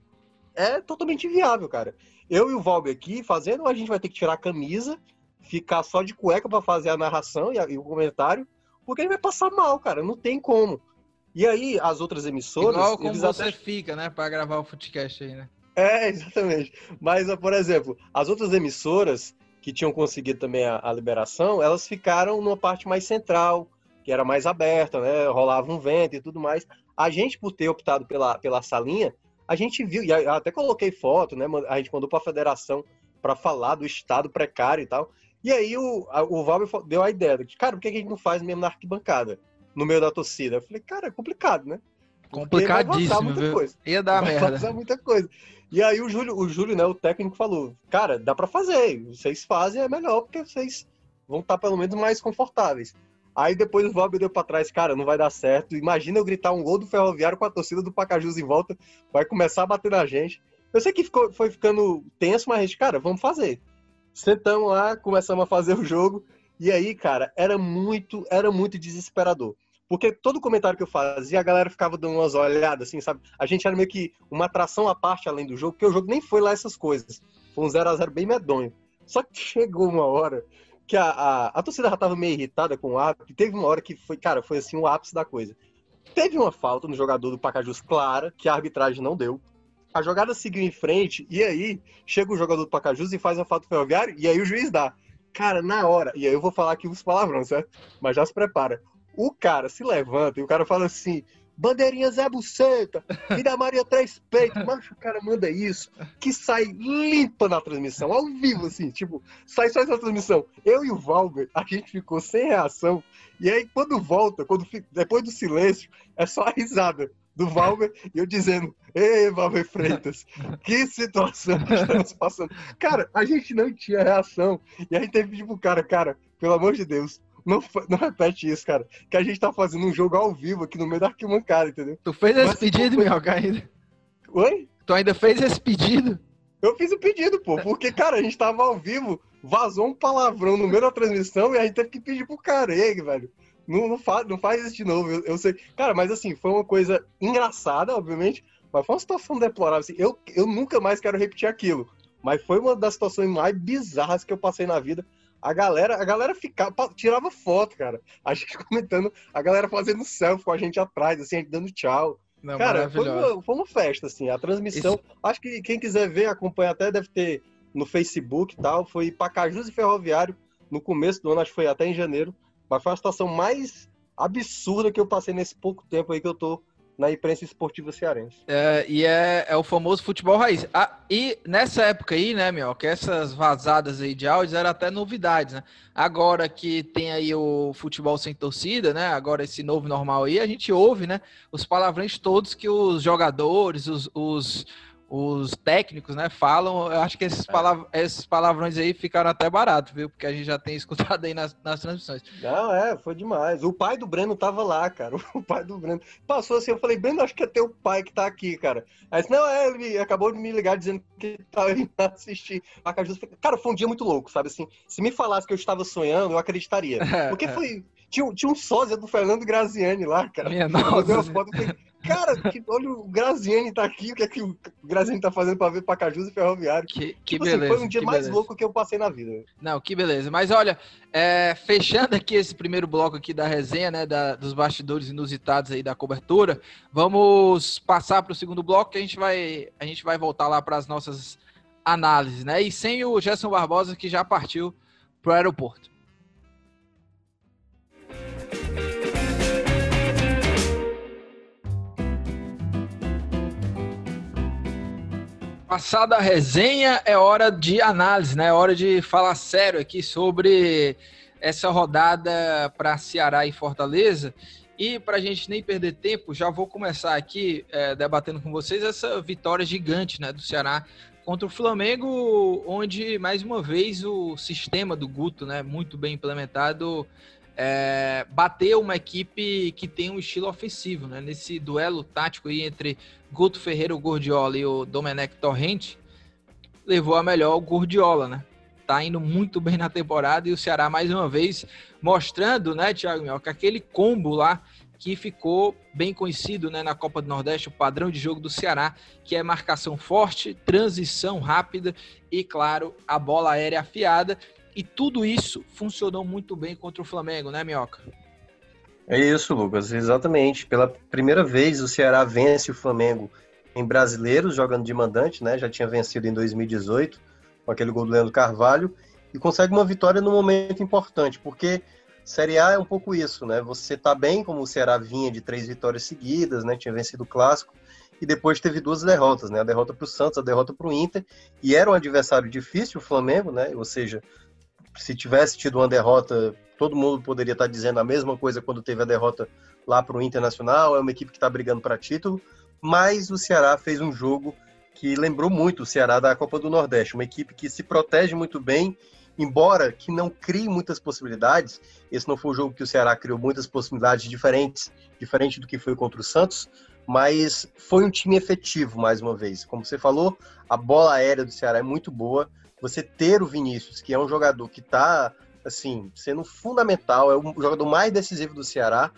é totalmente inviável, cara. Eu e o Valber aqui fazendo, a gente vai ter que tirar a camisa, ficar só de cueca pra fazer a narração e, a- e o comentário, porque ele vai passar mal, cara, não tem como. E aí, as outras emissoras, Igual como você até fica, né, pra gravar o Footcast aí, né? é, exatamente. Mas, por exemplo, as outras emissoras que tinham conseguido também a, a liberação, elas ficaram numa parte mais central, que era mais aberta, né? Rolava um vento e tudo mais. A gente, por ter optado pela, pela salinha, a gente viu, e até coloquei foto, né? A gente mandou para a federação para falar do estado precário e tal. E aí o, a- o Valber deu a ideia de que, cara, por que a gente não faz mesmo na arquibancada, no meio da torcida? Eu falei, cara, é complicado, né? Vai Complicadíssimo, muita viu? coisa Ia dar vai merda. muita coisa. E aí o Júlio, o Júlio, né, o técnico falou, cara, dá pra fazer, vocês fazem é melhor porque vocês vão estar pelo menos mais confortáveis. Aí depois o Valber deu pra trás, cara, não vai dar certo. Imagina eu gritar um gol do Ferroviário com a torcida do Pacajus em volta, vai começar a bater na gente. Eu sei que ficou, foi ficando tenso, mas, cara, vamos fazer. Sentamos lá, começamos a fazer o jogo, e aí, cara, era muito, era muito desesperador. Porque todo comentário que eu fazia, a galera ficava dando umas olhadas, assim, sabe? A gente era meio que uma atração à parte além do jogo, porque o jogo nem foi lá essas coisas. Foi um 0x0 bem medonho. Só que chegou uma hora que a, a, a torcida já tava meio irritada com o árbitro, e teve uma hora que foi, cara, foi assim o ápice da coisa. Teve uma falta no jogador do Pacajus clara, que a arbitragem não deu. A jogada seguiu em frente, e aí chega o jogador do Pacajus e faz a falta ferroviária, e aí o juiz dá. Cara, na hora, e aí eu vou falar aqui os palavrões, certo? Mas já se prepara. O cara se levanta e o cara fala assim: Bandeirinha Zé Buceta, Vida Maria Três Peitos, mas o cara manda isso, que sai limpa na transmissão, ao vivo, assim, tipo, sai só essa transmissão. Eu e o Valber, a gente ficou sem reação, e aí quando volta, quando depois do silêncio, é só a risada do Valber e eu dizendo: Ei, Valber Freitas, que situação que estamos passando. Cara, a gente não tinha reação, e a gente teve que pedir pro cara, cara, pelo amor de Deus. Não, não repete isso, cara. Que a gente tá fazendo um jogo ao vivo aqui no meio da arquibancada, entendeu? Tu fez esse Mas pedido, foi- Minhoca, ainda? Oi? Tu ainda fez esse pedido? Eu fiz o pedido, pô, porque, cara, a gente tava ao vivo, vazou um palavrão no meio da transmissão e a gente teve que pedir pro cara, ei, velho, não, não, faz, não faz isso de novo, eu, eu sei. Cara, mas assim, foi uma coisa engraçada, obviamente, mas foi uma situação deplorável, assim, eu, eu nunca mais quero repetir aquilo, mas foi uma das situações mais bizarras que eu passei na vida. A galera, a galera ficava, tirava foto, cara. A gente comentando, a galera fazendo selfie com a gente atrás, assim, gente dando tchau. Não, Cara, foi uma, foi uma festa, assim. A transmissão. Acho que quem quiser ver, acompanha até, deve ter no Facebook e tal. Foi Pacajus e Ferroviário no começo do ano, acho que foi até em janeiro. Mas foi a situação mais absurda que eu passei nesse pouco tempo aí que eu tô na imprensa esportiva cearense. É, e é, é o famoso futebol raiz. Ah, e nessa época aí, né, meu, que essas vazadas aí de áudios eram até novidades, né? Agora que tem aí o futebol sem torcida, né? Agora esse novo normal aí, a gente ouve, né? Os palavrões todos que os jogadores, os, os, os técnicos, né, falam. Eu acho que esses, palav esses palavrões aí ficaram até baratos, viu? Porque a gente já tem escutado aí nas, nas transmissões. Não, é, foi demais. O pai do Breno tava lá, cara. O pai do Breno. Passou assim, eu falei, Breno, acho que é teu pai que tá aqui, cara. Aí disse, não, é, ele acabou de me ligar dizendo que tava indo assistir Pacajus. Cara, foi um dia muito louco, sabe assim? Se me falasse que eu estava sonhando, eu acreditaria. Porque foi. Tinha, um- tinha um sósia do Fernando Graziani lá, cara. Minha nossa. foto cara, que, olha, o Graziani tá aqui, o que é que o Graziani tá fazendo pra ver Pacajus e Ferroviário? Que, que Tipo assim, beleza. foi um dia mais beleza. louco que eu passei na vida. Não, que beleza. Mas olha, é, fechando aqui esse primeiro bloco aqui da resenha, né, da- dos bastidores inusitados aí da cobertura, vamos passar para o segundo bloco que a gente vai, a gente vai voltar lá para as nossas análises, né? E sem o Gerson Barbosa que já partiu para o aeroporto. Passada a resenha, é hora de análise, né? É hora de falar sério aqui sobre essa rodada para Ceará e Fortaleza. E para a gente nem perder tempo, já vou começar aqui é, debatendo com vocês essa vitória gigante né, do Ceará contra o Flamengo, onde mais uma vez o sistema do Guto, né, muito bem implementado, é, bateu uma equipe que tem um estilo ofensivo, né? Nesse duelo tático aí entre Guto Ferreira, o Gordiola e o Domenech Torrente, levou a melhor o Gordiola, né? Tá indo muito bem na temporada e o Ceará mais uma vez mostrando, né, Thiago Minhoca, aquele combo lá que ficou bem conhecido né, na Copa do Nordeste, o padrão de jogo do Ceará, que é marcação forte, transição rápida e, claro, a bola aérea afiada. E tudo isso funcionou muito bem contra o Flamengo, né, Minhoca? É isso, Lucas, exatamente. Pela primeira vez o Ceará vence o Flamengo em brasileiros, jogando de mandante, né? Já tinha vencido em 2018 com aquele gol do Leandro Carvalho e consegue uma vitória num momento importante, porque Série A é um pouco isso, né? Você tá bem, como o Ceará vinha de três vitórias seguidas, né? Tinha vencido o clássico e depois teve duas derrotas, né? A derrota para o Santos, a derrota para o Inter e era um adversário difícil o Flamengo, né? Ou seja, se tivesse tido uma derrota, todo mundo poderia estar dizendo a mesma coisa quando teve a derrota lá para o Internacional. É uma equipe que está brigando para título, mas o Ceará fez um jogo que lembrou muito o Ceará da Copa do Nordeste, uma equipe que se protege muito bem embora que não crie muitas possibilidades, esse não foi o jogo que o Ceará criou muitas possibilidades diferentes, diferente do que foi contra o Santos, mas foi um time efetivo mais uma vez. Como você falou, a bola aérea do Ceará é muito boa. Você ter o Vinícius, que é um jogador que está assim, sendo fundamental, é o jogador mais decisivo do Ceará.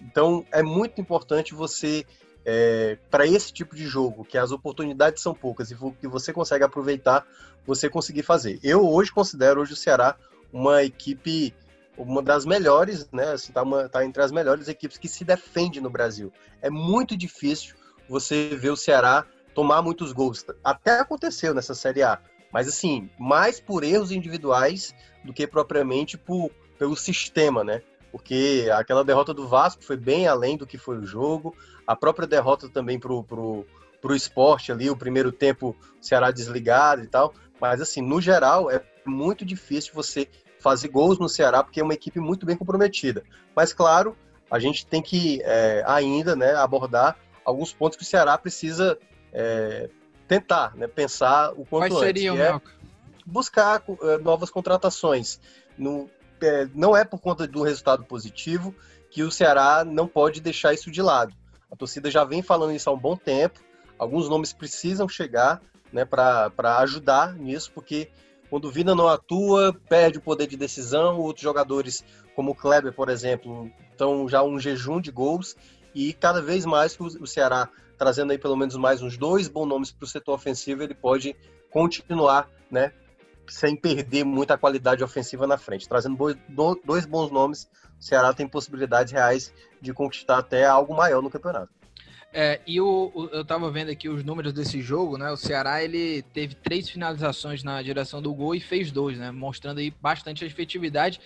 Então é muito importante você é, para esse tipo de jogo, que as oportunidades são poucas e que você consegue aproveitar, você conseguir fazer. Eu hoje considero hoje o Ceará uma equipe, uma das melhores, né? Assim, tá, uma, tá entre as melhores equipes que se defende no Brasil. É muito difícil você ver o Ceará tomar muitos gols. Até aconteceu nessa Série A. Mas assim, mais por erros individuais do que propriamente por, pelo sistema, né? porque aquela derrota do Vasco foi bem além do que foi o jogo, a própria derrota também pro, pro, pro esporte ali, o primeiro tempo o Ceará desligado e tal, mas assim, no geral, é muito difícil você fazer gols no Ceará, porque é uma equipe muito bem comprometida. Mas claro, a gente tem que é, ainda né, abordar alguns pontos que o Ceará precisa é, tentar, né, pensar o quanto Quais seriam, antes. É buscar uh, novas contratações. No, é, não é por conta do resultado positivo que o Ceará não pode deixar isso de lado. A torcida já vem falando isso há um bom tempo, alguns nomes precisam chegar né, para ajudar nisso, porque quando o Vina não atua, perde o poder de decisão, outros jogadores, como o Kleber, por exemplo, estão já um jejum de gols, e cada vez mais que o Ceará, trazendo aí pelo menos mais uns dois bons nomes para o setor ofensivo, ele pode continuar né, sem perder muita qualidade ofensiva na frente. Trazendo dois bons nomes, o Ceará tem possibilidades reais de conquistar até algo maior no campeonato. É, e o, o, eu tava vendo aqui os números desse jogo, né? O Ceará ele teve três finalizações na direção do gol e fez dois, né? Mostrando aí bastante a efetividade.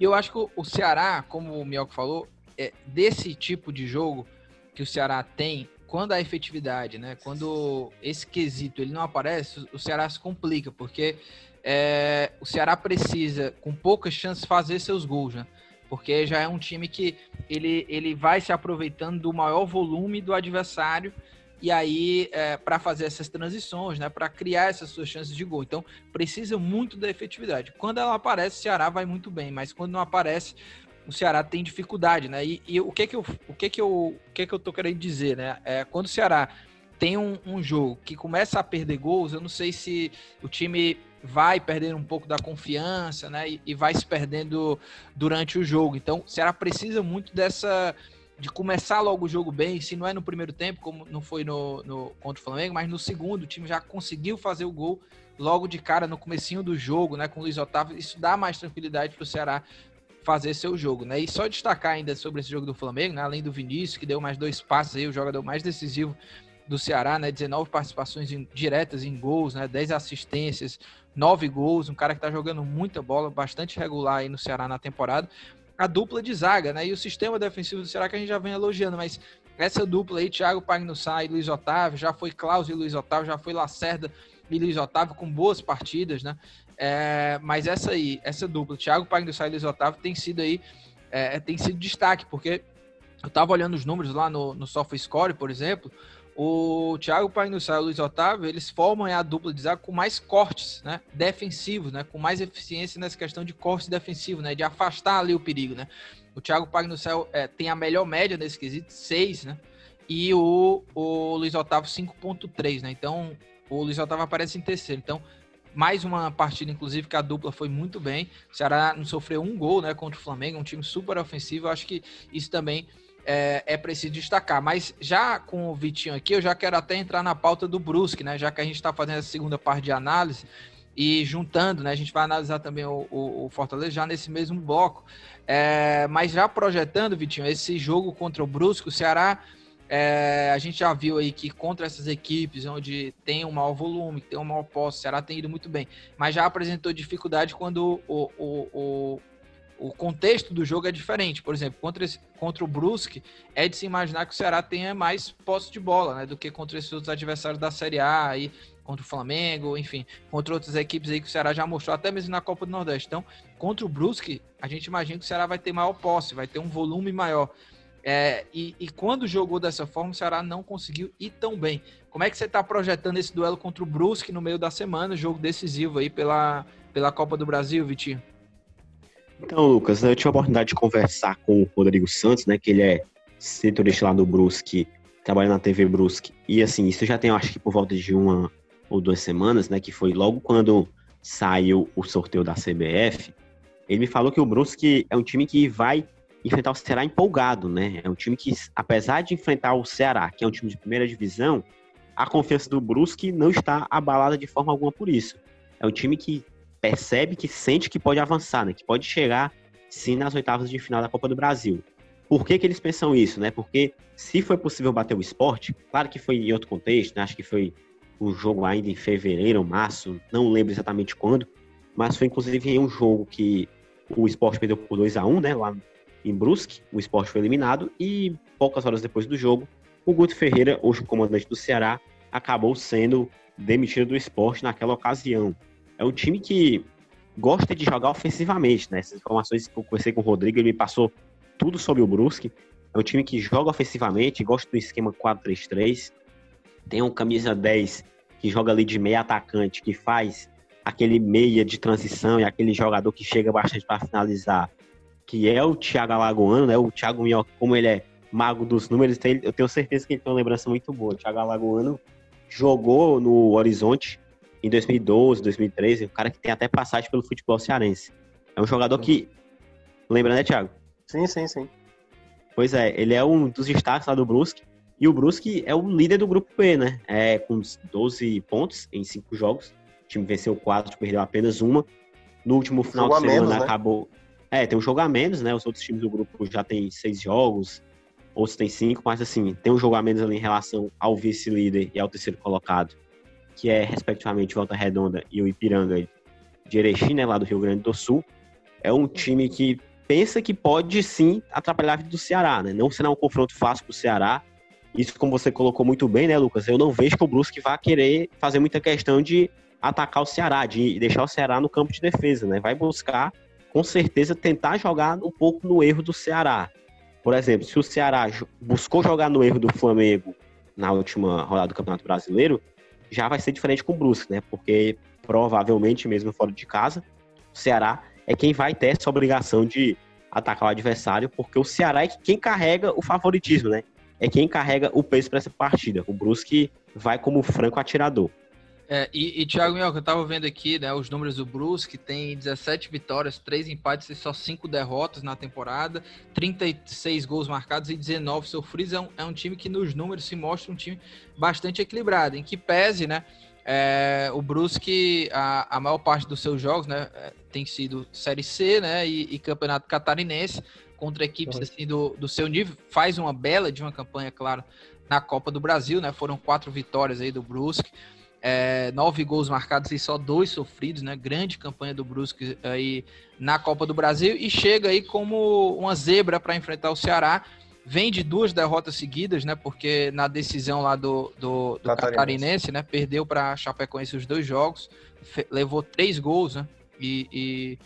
E eu acho que o, o Ceará, como o Mioco falou, é, desse tipo de jogo que o Ceará tem, quando a efetividade, né? Quando esse quesito ele não aparece, o Ceará se complica, porque é, o Ceará precisa, com poucas chances, fazer seus gols, né? Porque já é um time que ele, ele vai se aproveitando do maior volume do adversário e aí é, para fazer essas transições, né, para criar essas suas chances de gol. Então precisa muito da efetividade. Quando ela aparece, o Ceará vai muito bem, mas quando não aparece, o Ceará tem dificuldade, né? E, e o que que eu, o que que eu, o que que eu tô querendo dizer, né? É quando o Ceará tem um, um jogo que começa a perder gols, eu não sei se o time vai perdendo um pouco da confiança, né? E, e, vai se perdendo durante o jogo. Então, o Ceará precisa muito dessa de começar logo o jogo bem, se não é no primeiro tempo, como não foi no, no contra o Flamengo, mas no segundo o time já conseguiu fazer o gol logo de cara no comecinho do jogo, né, com o Luiz Otávio, isso dá mais tranquilidade para o Ceará fazer seu jogo, né? E só destacar ainda sobre esse jogo do Flamengo, né, além do Vinícius, que deu mais dois passos aí, o jogador mais decisivo do Ceará, né? 19 participações em, diretas em gols, né? 10 assistências, 9 gols, um cara que tá jogando muita bola, bastante regular aí no Ceará na temporada. A dupla de zaga, né? E o sistema defensivo do Ceará que a gente já vem elogiando, mas essa dupla aí, Thiago Pagnussá e Luiz Otávio, já foi Klaus e Luiz Otávio, já foi Lacerda e Luiz Otávio com boas partidas, né? É, mas essa aí, essa dupla, Thiago Pagnussá e Luiz Otávio, tem sido aí, é, tem sido destaque, porque eu tava olhando os números lá no, no SofaScore, por exemplo, o Thiago Painussá e o Luiz Otávio, eles formam a dupla de zaga com mais cortes, né, defensivos, né, com mais eficiência nessa questão de corte defensivo, né, de afastar ali o perigo, né. O Thiago Painussá é, tem a melhor média nesse quesito, 6, né, e o, o Luiz Otávio 5.3, né, então o Luiz Otávio aparece em terceiro, então mais uma partida, inclusive, que a dupla foi muito bem. O Ceará não sofreu um gol né, contra o Flamengo, um time super ofensivo. Eu acho que isso também é, é, preciso destacar. Mas já com o Vitinho aqui, eu já quero até entrar na pauta do Brusque, né? Já que a gente está fazendo a segunda parte de análise e juntando, né? A gente vai analisar também o, o, o Fortaleza já nesse mesmo bloco. É, mas já projetando, Vitinho, esse jogo contra o Brusque, o Ceará. É, a gente já viu aí que contra essas equipes onde tem um maior volume, tem um maior posse, o Ceará tem ido muito bem, mas já apresentou dificuldade quando o, o, o o contexto do jogo é diferente. Por exemplo, contra, esse, contra o Brusque, é de se imaginar que o Ceará tenha mais posse de bola, né? Do que contra esses outros adversários da Série A, aí, contra o Flamengo, enfim, contra outras equipes aí que o Ceará já mostrou, até mesmo na Copa do Nordeste. Então, contra o Brusque, a gente imagina que o Ceará vai ter maior posse, vai ter um volume maior. É, e, e, quando jogou dessa forma, o Ceará não conseguiu ir tão bem. Como é que você está projetando esse duelo contra o Brusque no meio da semana, jogo decisivo aí pela, pela Copa do Brasil, Vitinho? Então, Lucas, eu tive a oportunidade de conversar com o Rodrigo Santos, né, que ele é setorista lá do Brusque, trabalha na TV Brusque. E assim, isso já tem, acho que por volta de uma ou duas semanas, né, que foi logo quando saiu o sorteio da CBF. Ele me falou que o Brusque é um time que vai enfrentar o Ceará empolgado, né? É um time que, apesar de enfrentar o Ceará, que é um time de primeira divisão, a confiança do Brusque não está abalada de forma alguma por isso. É um time que percebe que sente que pode avançar, né? Que pode chegar sim nas oitavas de final da Copa do Brasil. Por que, que eles pensam isso, né? Porque se foi possível bater o esporte, claro que foi em outro contexto, né? Acho que foi o jogo ainda em fevereiro março, não lembro exatamente quando, mas foi inclusive em um jogo que o esporte perdeu por 2 a 1 né? Lá em Brusque, o esporte foi eliminado e poucas horas depois do jogo, o Guto Ferreira, hoje o comandante do Ceará, acabou sendo demitido do esporte naquela ocasião é um time que gosta de jogar ofensivamente, né? Essas informações que eu conversei com o Rodrigo, ele me passou tudo sobre o Brusque. É um time que joga ofensivamente, gosta do esquema 4-3-3. Tem um camisa 10 que joga ali de meia atacante, que faz aquele meia de transição e aquele jogador que chega bastante para finalizar, que é o Thiago Alagoano, né? O Thiago Minhoca, como ele é mago dos números, eu tenho certeza que ele tem uma lembrança muito boa. O Thiago Alagoano jogou no Horizonte em 2012, 2013, um cara que tem até passagem pelo futebol cearense. É um jogador que. Lembra, né, Thiago? Sim, sim, sim. Pois é, ele é um dos destaques lá do Brusque. E o Brusque é o líder do grupo B, né? É, com 12 pontos em 5 jogos. O time venceu 4, perdeu apenas uma. No último final jogo de semana menos, né? acabou. É, tem um jogo a menos, né? Os outros times do grupo já tem 6 jogos, outros tem 5, mas assim, tem um jogo a menos ali em relação ao vice-líder e ao terceiro colocado que é respectivamente Volta Redonda e o Ipiranga de Erechim, né, lá do Rio Grande do Sul, é um time que pensa que pode sim atrapalhar a vida do Ceará, né? Não será um confronto fácil para o Ceará. Isso, como você colocou muito bem, né, Lucas? Eu não vejo que o Brusque vá querer fazer muita questão de atacar o Ceará, de deixar o Ceará no campo de defesa, né? Vai buscar, com certeza, tentar jogar um pouco no erro do Ceará. Por exemplo, se o Ceará buscou jogar no erro do Flamengo na última rodada do Campeonato Brasileiro, já vai ser diferente com o Brusque, né? Porque provavelmente, mesmo fora de casa, o Ceará é quem vai ter essa obrigação de atacar o adversário, porque o Ceará é quem carrega o favoritismo, né? É quem carrega o peso para essa partida. O Brusque vai como franco atirador. É, e, e Thiago eu tava vendo aqui né, os números do Brusque, tem 17 vitórias, 3 empates e só 5 derrotas na temporada, 36 gols marcados e 19 sofridos. É um, é um time que nos números se mostra um time bastante equilibrado, em que pese, né? É, o Brusque, a, a maior parte dos seus jogos, né, é, tem sido Série C, né, e, e Campeonato Catarinense, contra equipes assim do, do seu nível, faz uma bela de uma campanha, claro, na Copa do Brasil, né, foram quatro vitórias aí do Brusque, é, nove gols marcados e só dois sofridos, né? Grande campanha do Brusque aí na Copa do Brasil e chega aí como uma zebra para enfrentar o Ceará. Vem de duas derrotas seguidas, né? Porque na decisão lá do, do, do Catarinense. Catarinense, né? Perdeu para Chapecoense os dois jogos, levou três gols, né? E, e,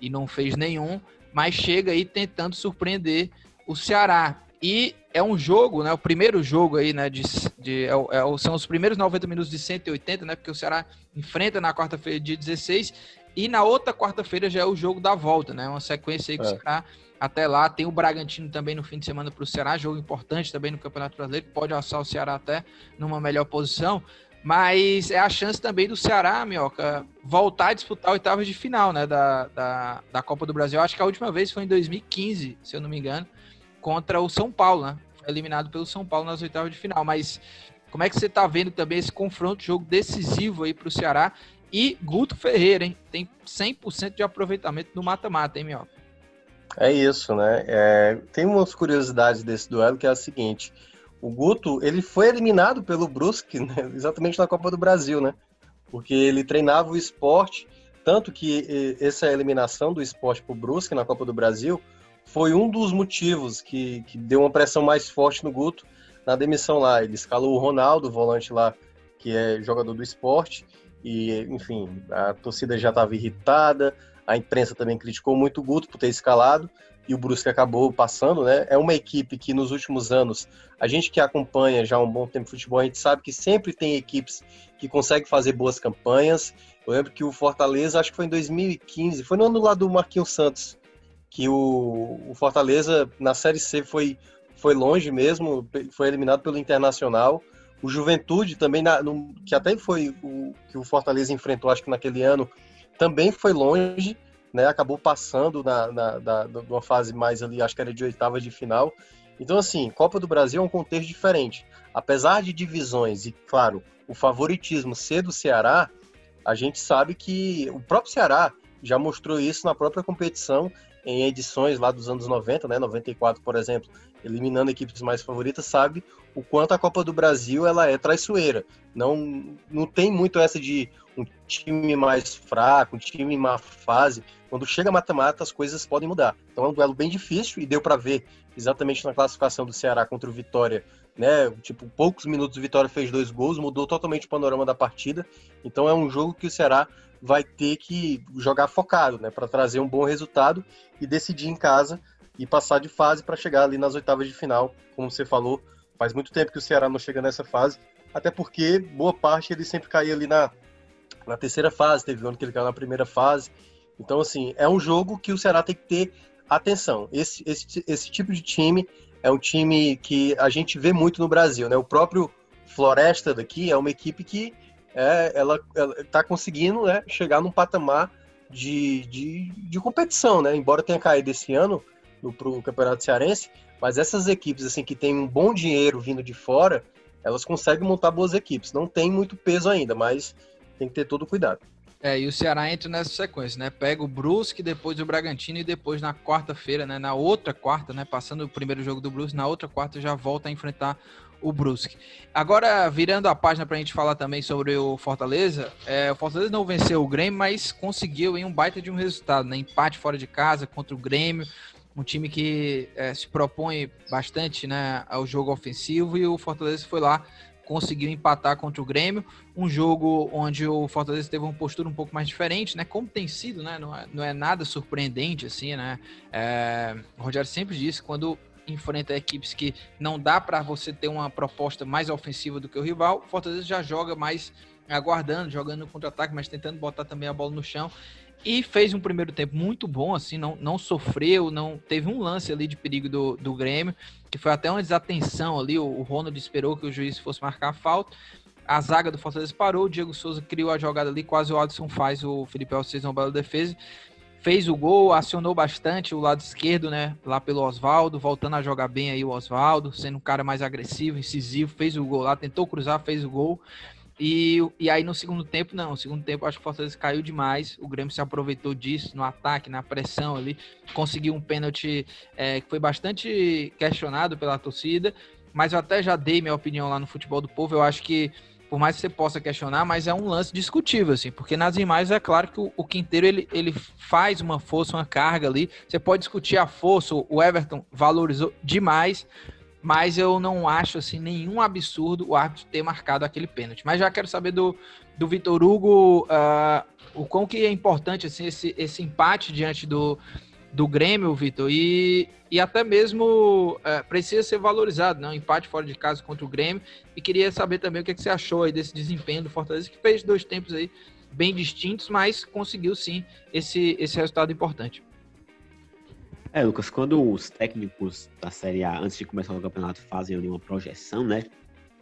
e não fez nenhum, mas chega aí tentando surpreender o Ceará. E é um jogo, né? O primeiro jogo aí, né? De, De, é, é, são os primeiros 90 minutos de 180, né? Porque o Ceará enfrenta na quarta-feira, dia 16, e na outra quarta-feira já é o jogo da volta, né? Uma sequência aí que é. o Ceará até lá. Tem o Bragantino também no fim de semana para o Ceará, jogo importante também no Campeonato Brasileiro, pode alçar o Ceará até numa melhor posição. Mas é a chance também do Ceará, Minhoca, voltar a disputar oitavas de final né, da, da, da Copa do Brasil. Acho que a última vez foi em 2015, se eu não me engano, contra o São Paulo, né? Eliminado pelo São Paulo nas oitavas de final. Mas como é que você está vendo também esse confronto, jogo decisivo aí para o Ceará? E Guto Ferreira, hein? Tem 100% de aproveitamento no mata-mata, hein, Minhoca? É isso, né? É, tem umas curiosidades desse duelo que é a seguinte: o Guto ele foi eliminado pelo Brusque né? exatamente na Copa do Brasil, né? Porque ele treinava o esporte, tanto que essa eliminação do esporte para o Brusque na Copa do Brasil foi um dos motivos que, que deu uma pressão mais forte no Guto na demissão lá. Ele escalou o Ronaldo, volante lá, que é jogador do esporte, e enfim, a torcida já estava irritada, a imprensa também criticou muito o Guto por ter escalado e o Brusque acabou passando, né? É uma equipe que nos últimos anos, a gente que acompanha já um bom tempo futebol, a gente sabe que sempre tem equipes que conseguem fazer boas campanhas. Eu lembro que o Fortaleza, acho que foi em 2015, foi no ano lá do Marquinhos Santos, que o, o Fortaleza na Série C foi, foi longe mesmo, foi eliminado pelo Internacional. O Juventude também, na, no, que até foi o que o Fortaleza enfrentou, acho que naquele ano, também foi longe, né? Acabou passando na, na, na, fase mais ali, acho que era de oitava de final. Então, assim, Copa do Brasil é um contexto diferente. Apesar de divisões e, claro, o favoritismo ser do Ceará, a gente sabe que o próprio Ceará já mostrou isso na própria competição em edições lá dos anos 90, né, 94, por exemplo, eliminando equipes mais favoritas, sabe o quanto a Copa do Brasil ela é traiçoeira. Não, não tem muito essa de um time mais fraco, um time em má fase. Quando chega mata-mata, as coisas podem mudar. Então é um duelo bem difícil e deu para ver exatamente na classificação do Ceará contra o Vitória, né? Tipo, poucos minutos o Vitória fez dois gols, mudou totalmente o panorama da partida. Então é um jogo que o Ceará vai ter que jogar focado, né, para trazer um bom resultado e decidir em casa e passar de fase para chegar ali nas oitavas de final, como você falou. Faz muito tempo que o Ceará não chega nessa fase, até porque boa parte ele sempre caía ali na, na terceira fase, teve um ano que ele caiu na primeira fase. Então, assim, é um jogo que o Ceará tem que ter atenção. Esse, esse, esse tipo de time é um time que a gente vê muito no Brasil, né? O próprio Floresta daqui é uma equipe que é, ela está conseguindo né, chegar num patamar de, de, de, competição, né? Embora tenha caído esse ano para o Campeonato Cearense, mas essas equipes assim que têm um bom dinheiro vindo de fora, elas conseguem montar boas equipes. Não tem muito peso ainda, mas tem que ter todo cuidado. É, e o Ceará entra nessa sequência, né? Pega o Brusque, depois o Bragantino e depois na quarta-feira, né? Na outra quarta, né? Passando o primeiro jogo do Brusque, na outra quarta já volta a enfrentar o Brusque. Agora, virando a página para a gente falar também sobre o Fortaleza, é, o Fortaleza não venceu o Grêmio, mas conseguiu em um baita de um resultado, né? Empate fora de casa contra o Grêmio, um time que é, se propõe bastante né, ao jogo ofensivo e o Fortaleza foi lá conseguiu empatar contra o Grêmio, um jogo onde o Fortaleza teve uma postura um pouco mais diferente, né? Como tem sido, né? Não é, não é nada surpreendente, assim, né? É, o Rogério sempre disse quando enfrenta equipes que não dá para você ter uma proposta mais ofensiva do que o rival, o Fortaleza já joga mais aguardando, jogando no contra-ataque, mas tentando botar também a bola no chão. E fez um primeiro tempo muito bom, assim, não, não sofreu, não teve um lance ali de perigo do, do Grêmio, que foi até uma desatenção ali, o, o Ronald esperou que o juiz fosse marcar a falta, a zaga do Fortaleza parou, o Diego Souza criou a jogada ali, quase o Adson faz, o Felipe Alces uma bela defesa, fez o gol, acionou bastante o lado esquerdo, né, lá pelo Oswaldo, voltando a jogar bem aí o Oswaldo, sendo um cara mais agressivo, incisivo, fez o gol lá, tentou cruzar, fez o gol, e, e aí no segundo tempo, não. No segundo tempo, acho que o Fortaleza caiu demais. O Grêmio se aproveitou disso no ataque, na pressão ali. Conseguiu um pênalti é, que foi bastante questionado pela torcida. Mas eu até já dei minha opinião lá no Futebol do Povo. Eu acho que, por mais que você possa questionar, mas é um lance discutível, assim. Porque nas imagens é claro que o, o Quinteiro ele, ele faz uma força, uma carga ali. Você pode discutir a força. O Everton valorizou demais mas eu não acho assim nenhum absurdo o árbitro ter marcado aquele pênalti. Mas já quero saber do, do Vitor Hugo uh, o quão que é importante assim, esse, esse empate diante do, do Grêmio, Vitor, e, e até mesmo é, precisa ser valorizado, né? Um empate fora de casa contra o Grêmio. E queria saber também o que, é que você achou aí desse desempenho do Fortaleza, que fez dois tempos aí bem distintos, mas conseguiu sim esse, esse resultado importante. É, Lucas, quando os técnicos da Série A, antes de começar o campeonato, fazem ali uma projeção, né?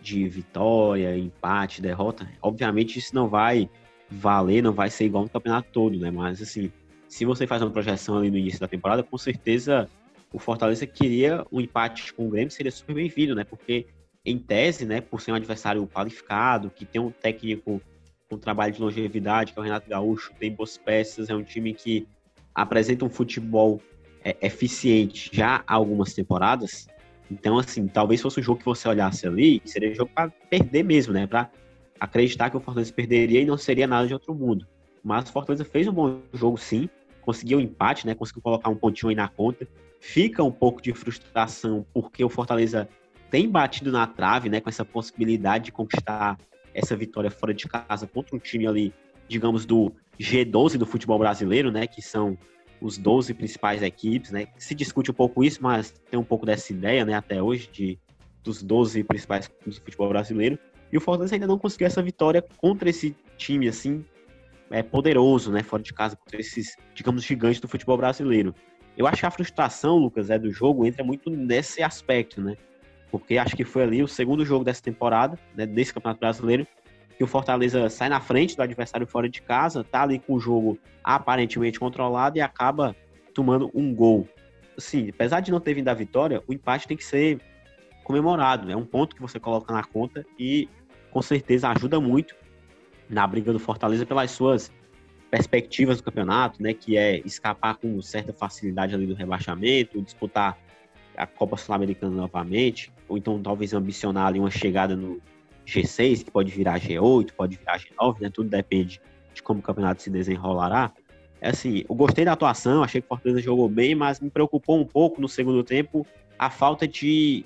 De vitória, empate, derrota, obviamente isso não vai valer, não vai ser igual no campeonato todo, né? Mas assim, se você faz uma projeção ali no início da temporada, com certeza o Fortaleza queria um empate com o Grêmio, seria super bem-vindo, né? Porque, em tese, né, por ser um adversário qualificado, que tem um técnico com trabalho de longevidade, que é o Renato Gaúcho, tem boas peças, é um time que apresenta um futebol é, eficiente já há algumas temporadas. Então, assim, talvez fosse um jogo que você olhasse ali, seria um jogo para perder mesmo, né? Para acreditar que o Fortaleza perderia e não seria nada de outro mundo. Mas o Fortaleza fez um bom jogo, sim. Conseguiu empate, né? Conseguiu colocar um pontinho aí na conta. Fica um pouco de frustração porque o Fortaleza tem batido na trave, né? Com essa possibilidade de conquistar essa vitória fora de casa contra um time ali, digamos, do G12 do futebol brasileiro, né? Que são os 12 principais equipes, né? Se discute um pouco isso, mas tem um pouco dessa ideia, né? Até hoje, de, dos 12 principais do futebol brasileiro. E o Fortaleza ainda não conseguiu essa vitória contra esse time, assim, é, poderoso, né, fora de casa, contra esses, digamos, gigantes do futebol brasileiro. Eu acho que a frustração, Lucas, é do jogo entra muito nesse aspecto, né? Porque acho que foi ali o segundo jogo dessa temporada, né, desse Campeonato Brasileiro, que o Fortaleza sai na frente do adversário fora de casa, tá ali com o jogo aparentemente controlado e acaba tomando um gol. Assim, apesar de não ter vindo a vitória, o empate tem que ser comemorado, é um ponto que você coloca na conta e com certeza ajuda muito na briga do Fortaleza pelas suas perspectivas do campeonato, né, que é escapar com certa facilidade ali do rebaixamento, disputar a Copa Sul-Americana novamente, ou então talvez ambicionar ali uma chegada no G6, que pode virar G8, pode virar G9, né, tudo depende de como o campeonato se desenrolará. É assim, eu gostei da atuação, achei que o Fortaleza jogou bem, mas me preocupou um pouco no segundo tempo a falta de,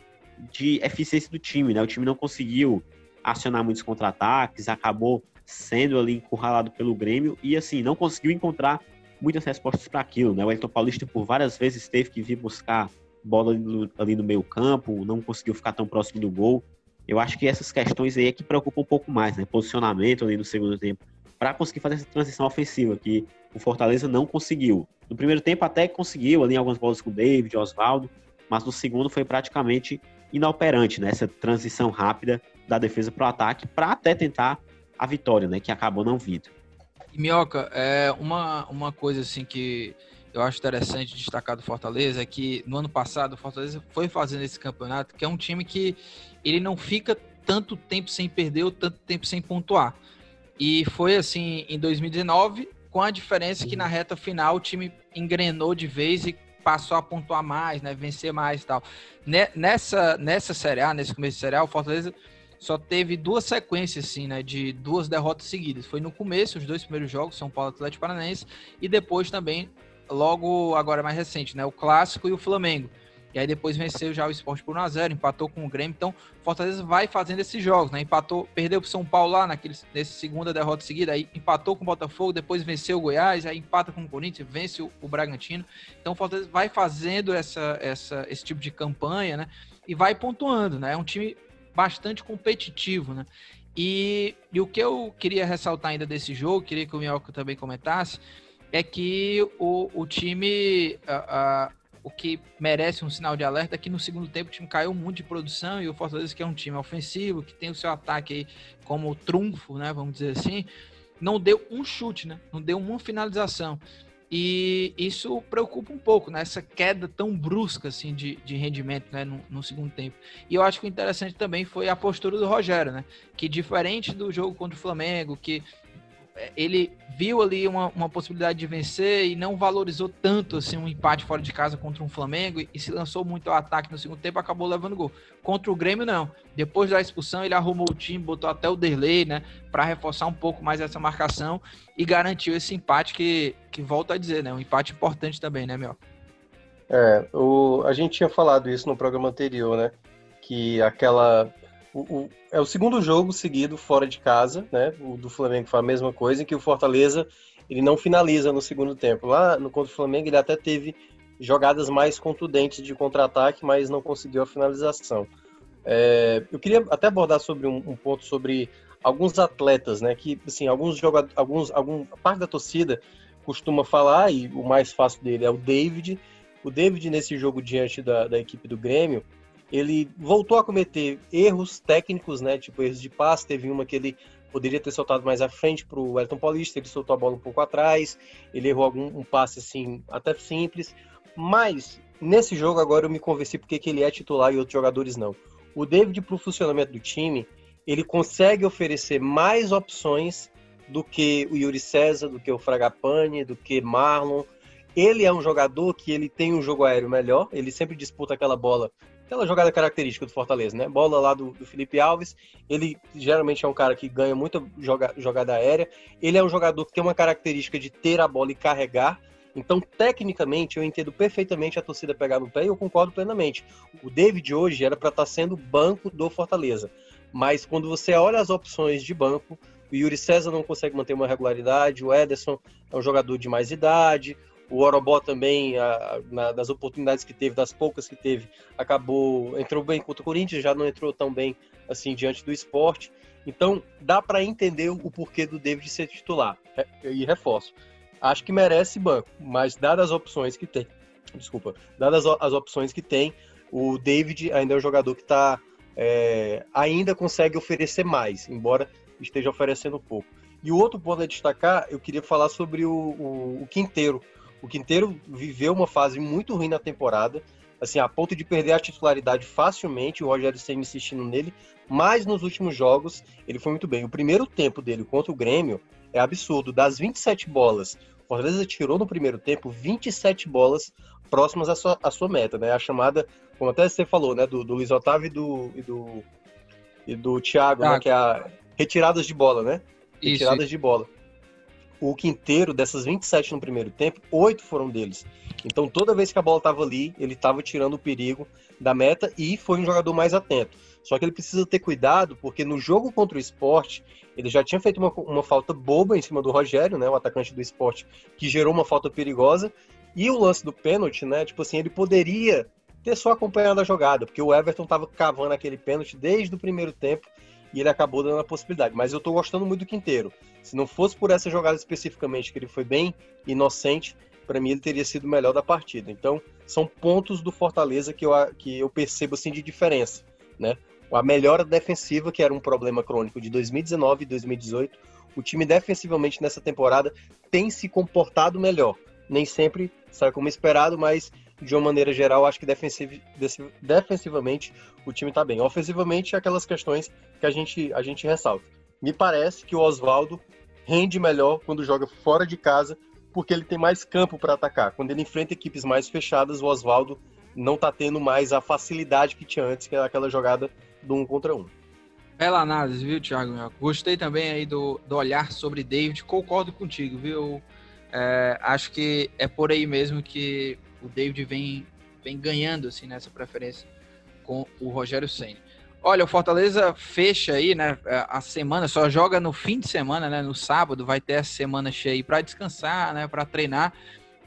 de eficiência do time, né? O time não conseguiu acionar muitos contra-ataques, acabou sendo ali encurralado pelo Grêmio e assim, não conseguiu encontrar muitas respostas para aquilo, né? O Elton Paulista por várias vezes teve que vir buscar bola ali no, ali no meio campo, não conseguiu ficar tão próximo do gol. Eu acho que essas questões aí é que preocupam um pouco mais, né? Posicionamento ali no segundo tempo, para conseguir fazer essa transição ofensiva que o Fortaleza não conseguiu. No primeiro tempo até conseguiu ali algumas bolas com o David, Oswaldo, mas no segundo foi praticamente inoperante, né? Essa transição rápida da defesa para o ataque, para até tentar a vitória, né? Que acabou não vindo. Minhoca, é uma, uma coisa assim que eu acho interessante destacar do Fortaleza é que no ano passado o Fortaleza foi fazendo esse campeonato, que é um time que ele não fica tanto tempo sem perder ou tanto tempo sem pontuar. E foi assim em 2019, com a diferença que na reta final o time engrenou de vez e passou a pontuar mais, né, vencer mais e tal. Nessa, nessa Série A, nesse começo de Série A, o Fortaleza só teve duas sequências, assim, né, de duas derrotas seguidas. Foi no começo, os dois primeiros jogos, São Paulo Atlético Paranaense, e depois também, logo agora mais recente, né, o Clássico e o Flamengo. E aí depois venceu já o esporte por 1x0, empatou com o Grêmio. Então, Fortaleza vai fazendo esses jogos, né? Empatou, perdeu pro São Paulo lá naquele, nesse segunda derrota seguida, aí empatou com o Botafogo, depois venceu o Goiás, aí empata com o Corinthians, vence o, o Bragantino. Então, Fortaleza vai fazendo essa, essa, esse tipo de campanha, né? E vai pontuando, né? É um time bastante competitivo, né? E, e, o que eu queria ressaltar ainda desse jogo, queria que o Minhoca também comentasse, é que o, o time, o que merece um sinal de alerta é que no segundo tempo o time caiu muito de produção e o Fortaleza, que é um time ofensivo, que tem o seu ataque aí como trunfo, né, vamos dizer assim, não deu um chute, né, não deu uma finalização. E isso preocupa um pouco, né? Essa queda tão brusca assim, de, de rendimento né? No, no, segundo tempo. E eu acho que o interessante também foi a postura do Rogério, né? Que diferente do jogo contra o Flamengo, que ele viu ali uma, uma possibilidade de vencer e não valorizou tanto assim um empate fora de casa contra um Flamengo e, se lançou muito ao ataque no segundo tempo, acabou levando gol. Contra o Grêmio não. Depois da expulsão, ele arrumou o time, botou até o Derlei, né, para reforçar um pouco mais essa marcação e garantiu esse empate que que volta a dizer, né, um empate importante também, né, Mel? É, o, a gente tinha falado isso no programa anterior, né? Que aquela o, o, é o segundo jogo seguido fora de casa, né? O do Flamengo foi a mesma coisa, em que o Fortaleza ele não finaliza no segundo tempo. Lá no contra o Flamengo, ele até teve jogadas mais contundentes de contra-ataque, mas não conseguiu a finalização. É, eu queria até abordar sobre um, um, ponto sobre alguns atletas, né? Que assim, alguns jogadores, alguns, algum parte da torcida costuma falar e o mais fácil dele é o David. O David nesse jogo diante da, da equipe do Grêmio, ele voltou a cometer erros técnicos, né? Tipo erros de passe. Teve uma que ele poderia ter soltado mais à frente para o Elton Paulista, ele soltou a bola um pouco atrás, ele errou algum um passe assim até simples. Mas nesse jogo agora eu me convenci porque que ele é titular e outros jogadores não. O David para o funcionamento do time, ele consegue oferecer mais opções do que o Yuri César, do que o Fragapane, do que Marlon. Ele é um jogador que ele tem um jogo aéreo melhor, ele sempre disputa aquela bola, aquela jogada característica do Fortaleza, né? Bola lá do, do Felipe Alves, ele geralmente é um cara que ganha muita joga, jogada aérea, ele é um jogador que tem uma característica de ter a bola e carregar, então, tecnicamente, eu entendo perfeitamente a torcida pegar no pé e eu concordo plenamente. O David hoje era para estar tá sendo banco do Fortaleza. Mas quando você olha as opções de banco, o Yuri César não consegue manter uma regularidade, o Ederson é um jogador de mais idade, o Orobó também, a, na, das oportunidades que teve, das poucas que teve, acabou, entrou bem contra o Corinthians, já não entrou tão bem assim diante do esporte. Então, dá para entender o porquê do David ser titular. E reforço. Acho que merece banco, mas dadas as opções que tem, desculpa, dadas as opções que tem, o David ainda é um jogador que está é, ainda consegue oferecer mais, embora esteja oferecendo pouco. E o outro ponto a destacar, eu queria falar sobre o, o, o Quinteiro. O Quinteiro viveu uma fase muito ruim na temporada, assim, a ponto de perder a titularidade facilmente, o Rogério Senna insistindo nele, mas nos últimos jogos ele foi muito bem. O primeiro tempo dele contra o Grêmio é absurdo. Das 27 bolas, o Fortaleza tirou no primeiro tempo 27 bolas próximas à sua, à sua meta, né? A chamada, como até você falou, né, do, do Luiz Otávio e do, e do, e do Thiago, ah, né, que é a retiradas de bola, né? Retiradas Isso. de bola. O quinteiro dessas 27 no primeiro tempo, oito foram deles. Então toda vez que a bola estava ali, ele estava tirando o perigo da meta e foi um jogador mais atento. Só que ele precisa ter cuidado, porque no jogo contra o esporte, ele já tinha feito uma, uma falta boba em cima do Rogério, né? O atacante do esporte, que gerou uma falta perigosa. E o lance do pênalti, né? Tipo assim, ele poderia ter só acompanhado a jogada, porque o Everton estava cavando aquele pênalti desde o primeiro tempo e ele acabou dando a possibilidade. Mas eu tô gostando muito do Quinteiro. Se não fosse por essa jogada especificamente, que ele foi bem inocente, para mim ele teria sido o melhor da partida. Então, são pontos do Fortaleza que eu, que eu percebo assim de diferença, né? A melhora defensiva, que era um problema crônico de 2019 e 2018, o time defensivamente nessa temporada tem se comportado melhor. Nem sempre sai como esperado, mas de uma maneira geral, acho que defensiv, defensivamente o time está bem. Ofensivamente, aquelas questões que a gente, a gente ressalta. Me parece que o Oswaldo rende melhor quando joga fora de casa, porque ele tem mais campo para atacar. Quando ele enfrenta equipes mais fechadas, o Oswaldo não está tendo mais a facilidade que tinha antes, que era aquela jogada do um contra um. Bela análise, viu, Thiago? Gostei também aí do, do olhar sobre David, concordo contigo, viu? É, acho que é por aí mesmo que o David vem, vem ganhando assim nessa preferência com o Rogério Senna. Olha, o Fortaleza fecha aí, né? A semana só joga no fim de semana, né? No sábado vai ter essa semana cheia para descansar, né? Para treinar.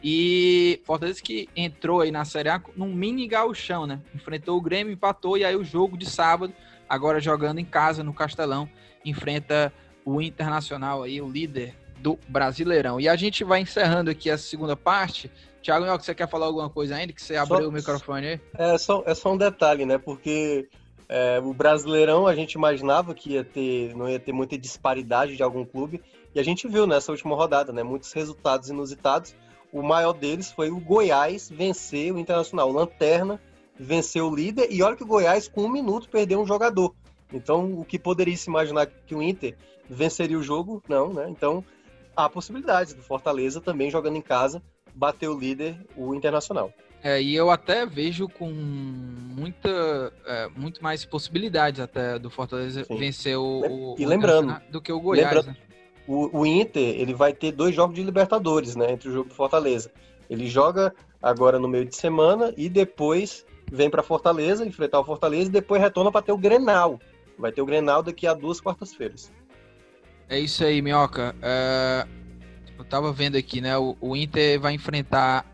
E Fortaleza que entrou aí na Série A num mini gauchão, né? Enfrentou o Grêmio, empatou e aí o jogo de sábado, agora jogando em casa no Castelão, enfrenta o Internacional aí, o líder do Brasileirão. E a gente vai encerrando aqui a segunda parte Tiago, você quer falar alguma coisa ainda? Que você abriu só, o microfone aí? É só, é só um detalhe, né? Porque é, o Brasileirão a gente imaginava que ia ter, não ia ter muita disparidade de algum clube. E a gente viu nessa última rodada, né? Muitos resultados inusitados. O maior deles foi o Goiás vencer o Internacional. O Lanterna venceu o líder. E olha que o Goiás, com um minuto, perdeu um jogador. Então, o que poderia se imaginar que o Inter venceria o jogo? Não, né? Então, há possibilidades do Fortaleza também jogando em casa bater o líder, o Internacional. É, e eu até vejo com muita, é, muito mais possibilidades até do Fortaleza Sim. vencer o, e o lembrando do que o Goiás. Né? O, o, Inter ele vai ter dois jogos de Libertadores, né, entre o jogo do Fortaleza. Ele joga agora no meio de semana e depois vem para Fortaleza enfrentar o Fortaleza e depois retorna para ter o Grenal. Vai ter o Grenal daqui a duas quartas-feiras. É isso aí, Minhoca. Uh eu tava vendo aqui, né? O, o Inter vai enfrentar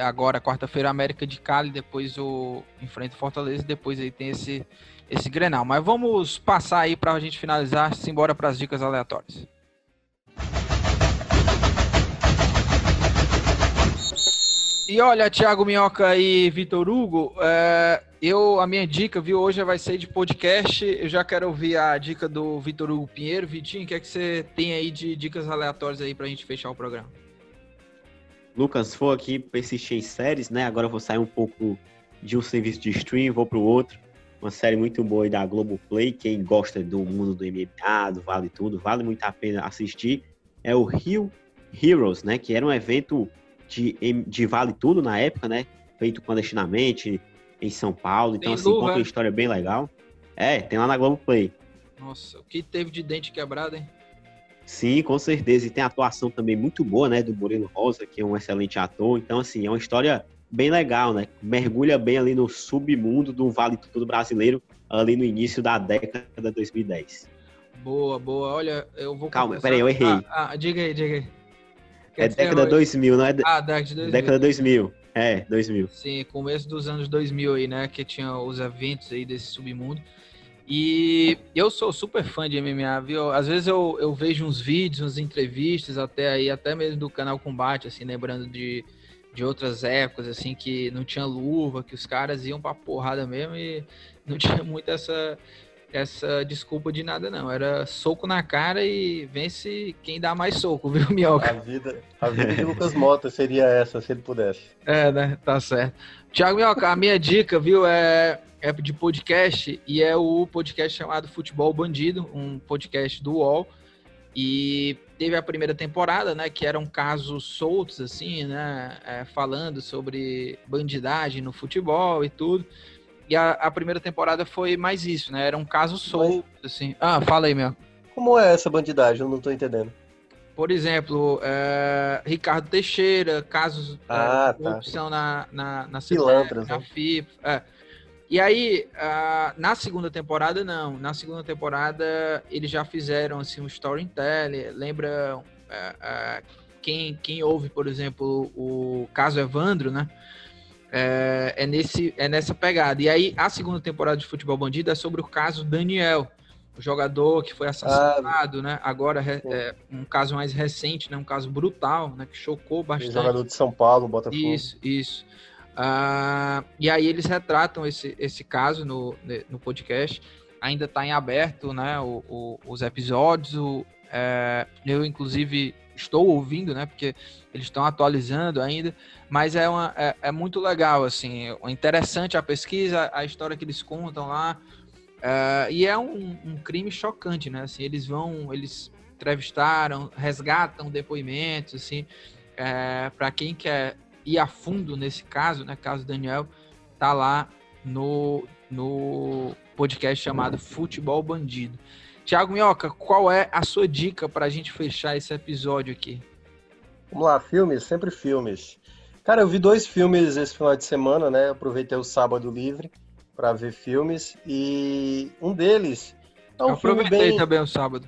agora quarta-feira América de Cali, depois o enfrenta Fortaleza, depois aí tem esse esse Grenal. Mas vamos passar aí para a gente finalizar, simbora para as dicas aleatórias. E olha, Thiago Minhoca e Vitor Hugo, é, eu a minha dica, viu, hoje vai ser de podcast. Eu já quero ouvir a dica do Vitor Hugo Pinheiro. Vitinho, o que é que você tem aí de dicas aleatórias aí para a gente fechar o programa? Lucas, vou aqui persistir em séries, né? Agora eu vou sair um pouco de um serviço de stream, vou para o outro. Uma série muito boa aí da Globoplay. Quem gosta do mundo do MMA, do Vale Tudo, vale muito a pena assistir. É o Rio Heroes, né? Que era um evento de, de Vale Tudo na época, né? Feito clandestinamente em São Paulo. Então, tem assim, conta uma história bem legal. É, tem lá na Globoplay. Nossa, o que teve de dente quebrado, hein? Sim, com certeza. E tem atuação também muito boa, né? Do Murilo Rosa, que é um excelente ator. Então, assim, é uma história bem legal, né? Mergulha bem ali no submundo do Vale Tudo brasileiro, ali no início da década de 2010. Boa, boa. Olha, eu vou. Calma, peraí, eu errei. Ah, ah, diga aí, diga aí. É década 2000, não é? Ah, década de 2000. Década 2000. É, 2000. Sim, começo dos anos 2000 aí, né? Que tinha os eventos aí desse submundo. E eu sou super fã de MMA, viu? Às vezes eu, eu vejo uns vídeos, umas entrevistas, até aí, até mesmo do canal Combate, assim, lembrando de, de outras épocas, assim, que não tinha luva, que os caras iam pra porrada mesmo e não tinha muito essa, essa desculpa de nada, não. Era soco na cara e vence quem dá mais soco, viu, Mioca? A vida, a vida de Lucas Mota seria essa, se ele pudesse. É, né? Tá certo. Tiago Mioca, a minha dica, viu, é, é de podcast e é o podcast chamado Futebol Bandido, um podcast do UOL. E teve a primeira temporada, né, que eram casos soltos, assim, né, é, falando sobre bandidagem no futebol e tudo. E a, a, primeira temporada foi mais isso, né? Era um caso solto, Mas... assim. Ah, fala aí, meu. Como é essa bandidagem? Eu não tô entendendo. Por exemplo, é, Ricardo Teixeira, casos é, ah, de tá. corrupção na, na, na, Pilantras, na né? FIFA. É. E aí, uh, na segunda temporada, não. Na segunda temporada, eles já fizeram assim, um storytelling. Lembra uh, uh, quem, quem ouve, por exemplo, o caso Evandro, né? É, é, nesse, é nessa pegada. E aí, a segunda temporada de Futebol Bandido é sobre o caso Daniel, o jogador que foi assassinado, ah, né? Agora é, um caso mais recente, né? Um caso brutal, né? Que chocou bastante. O jogador de São Paulo, Botafogo. Isso, isso. Uh, e aí eles retratam esse, esse caso no, no podcast. Ainda está em aberto, né? O, o, os episódios. O, é, eu, inclusive, estou ouvindo, né? Porque eles estão atualizando ainda, mas é, uma, é, é, muito legal, assim, é interessante a pesquisa, a história que eles contam lá, uh, e é um, um, crime chocante, né? Assim, eles vão, eles entrevistaram, resgatam depoimentos, assim, é, para quem quer ir a fundo nesse caso, né? Caso Daniel, tá lá no, no podcast chamado Futebol Bandido. Tiago Minhoca, qual é a sua dica para a gente fechar esse episódio aqui? Vamos lá, filmes, sempre filmes. Cara, eu vi dois filmes esse final de semana, né? Aproveitei o sábado livre para ver filmes e um deles é um eu aproveitei bem... também o sábado.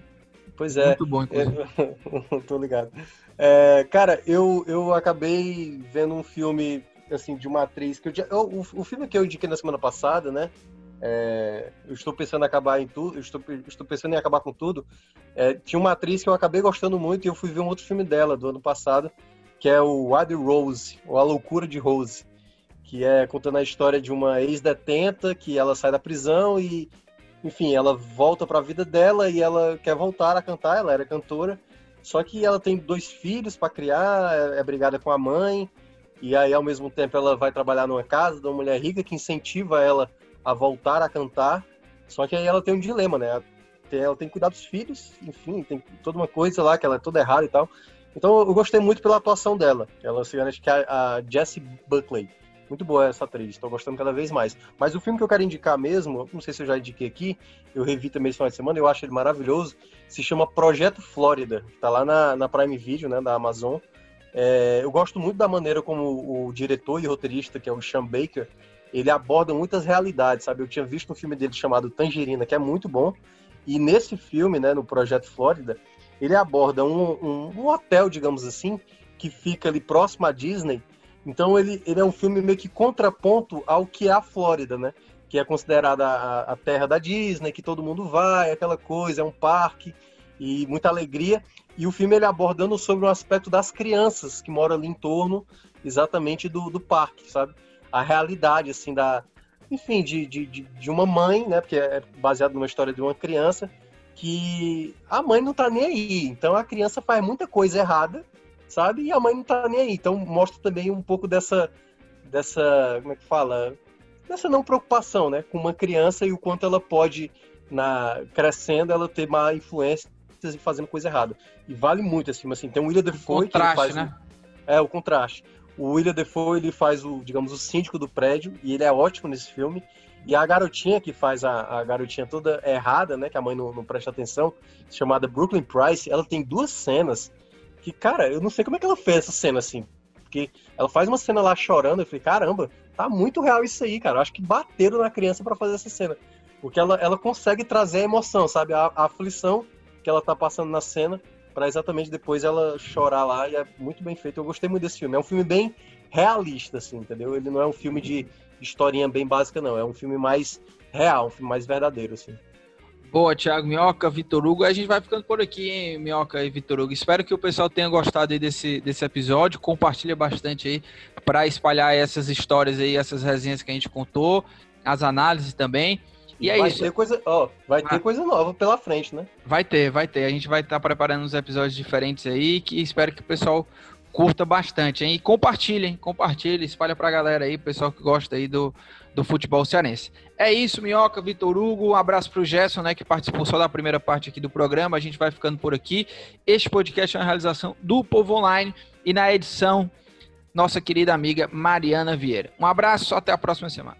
Pois é. Muito bom, inclusive. tô ligado. É, cara, eu, eu acabei vendo um filme assim de uma atriz que eu, eu o, o filme que eu indiquei na semana passada, né? É, eu estou pensando em acabar em tudo, estou, estou pensando em acabar com tudo. É, tinha uma atriz que eu acabei gostando muito e eu fui ver um outro filme dela do ano passado, que é o Wild Rose, ou A Loucura de Rose, que é contando a história de uma ex-detenta que ela sai da prisão e, enfim, ela volta para a vida dela e ela quer voltar a cantar. Ela era cantora, só que ela tem dois filhos para criar, é, é brigada com a mãe e aí ao mesmo tempo ela vai trabalhar numa casa de uma mulher rica que incentiva ela a voltar a cantar. Só que aí ela tem um dilema, né? Ela tem que cuidar dos filhos, enfim, tem toda uma coisa lá que ela é toda errada e tal. Então eu gostei muito pela atuação dela. Ela se acho que é a Jessie Buckley. Muito boa essa atriz, estou gostando cada vez mais. Mas o filme que eu quero indicar mesmo, não sei se eu já indiquei aqui, eu revi também esse final de semana, eu acho ele maravilhoso, se chama Projeto Flórida, está lá na, na Prime Video, né, da Amazon. É, eu gosto muito da maneira como o diretor e roteirista, que é o Sean Baker, ele aborda muitas realidades, sabe? Eu tinha visto um filme dele chamado Tangerina, que é muito bom, e nesse filme, né, no Projeto Flórida, ele aborda um, um, um hotel, digamos assim, que fica ali próximo à Disney. Então ele, ele é um filme meio que contraponto ao que é a Flórida, né? Que é considerada a, a terra da Disney, que todo mundo vai, aquela coisa, é um parque e muita alegria. E o filme ele abordando sobre o aspecto das crianças que moram ali em torno exatamente do, do parque, sabe? A realidade, assim, da. Enfim, de, de, de uma mãe, né? Porque é baseado numa história de uma criança que a mãe não tá nem aí. Então a criança faz muita coisa errada, sabe? E a mãe não tá nem aí. Então mostra também um pouco dessa dessa, como é que fala? Dessa não preocupação, né, com uma criança e o quanto ela pode na crescendo ela ter má influência e fazendo coisa errada. E vale muito esse filme assim. Tem o William Defoe contraste, que faz né? É o contraste. O William Defoe ele faz o, digamos, o síndico do prédio e ele é ótimo nesse filme. E a garotinha que faz a, a garotinha toda errada, né? Que a mãe não, não presta atenção, chamada Brooklyn Price, ela tem duas cenas que, cara, eu não sei como é que ela fez essa cena assim. Porque ela faz uma cena lá chorando, eu falei, caramba, tá muito real isso aí, cara. Eu acho que bateram na criança para fazer essa cena. Porque ela, ela consegue trazer a emoção, sabe? A, a aflição que ela tá passando na cena, para exatamente depois ela chorar lá, e é muito bem feito. Eu gostei muito desse filme. É um filme bem realista, assim, entendeu? Ele não é um filme de historinha bem básica, não. É um filme mais real, um filme mais verdadeiro, assim. Boa, Thiago Minhoca, Vitor Hugo. A gente vai ficando por aqui, hein, Minhoca e Vitor Hugo. Espero que o pessoal tenha gostado aí desse, desse episódio. Compartilha bastante aí para espalhar essas histórias aí, essas resenhas que a gente contou, as análises também. E, é vai isso. Ter coisa, ó, vai ter ah. coisa nova pela frente, né? Vai ter, vai ter. A gente vai estar tá preparando uns episódios diferentes aí que espero que o pessoal curta bastante, hein? E compartilhem, compartilhem, espalha pra galera aí, pessoal que gosta aí do, do futebol cearense. É isso, Minhoca, Vitor Hugo, um abraço pro Gerson, né, que participou só da primeira parte aqui do programa, a gente vai ficando por aqui. Este podcast é uma realização do Povo Online e na edição, nossa querida amiga Mariana Vieira. Um abraço, até a próxima semana.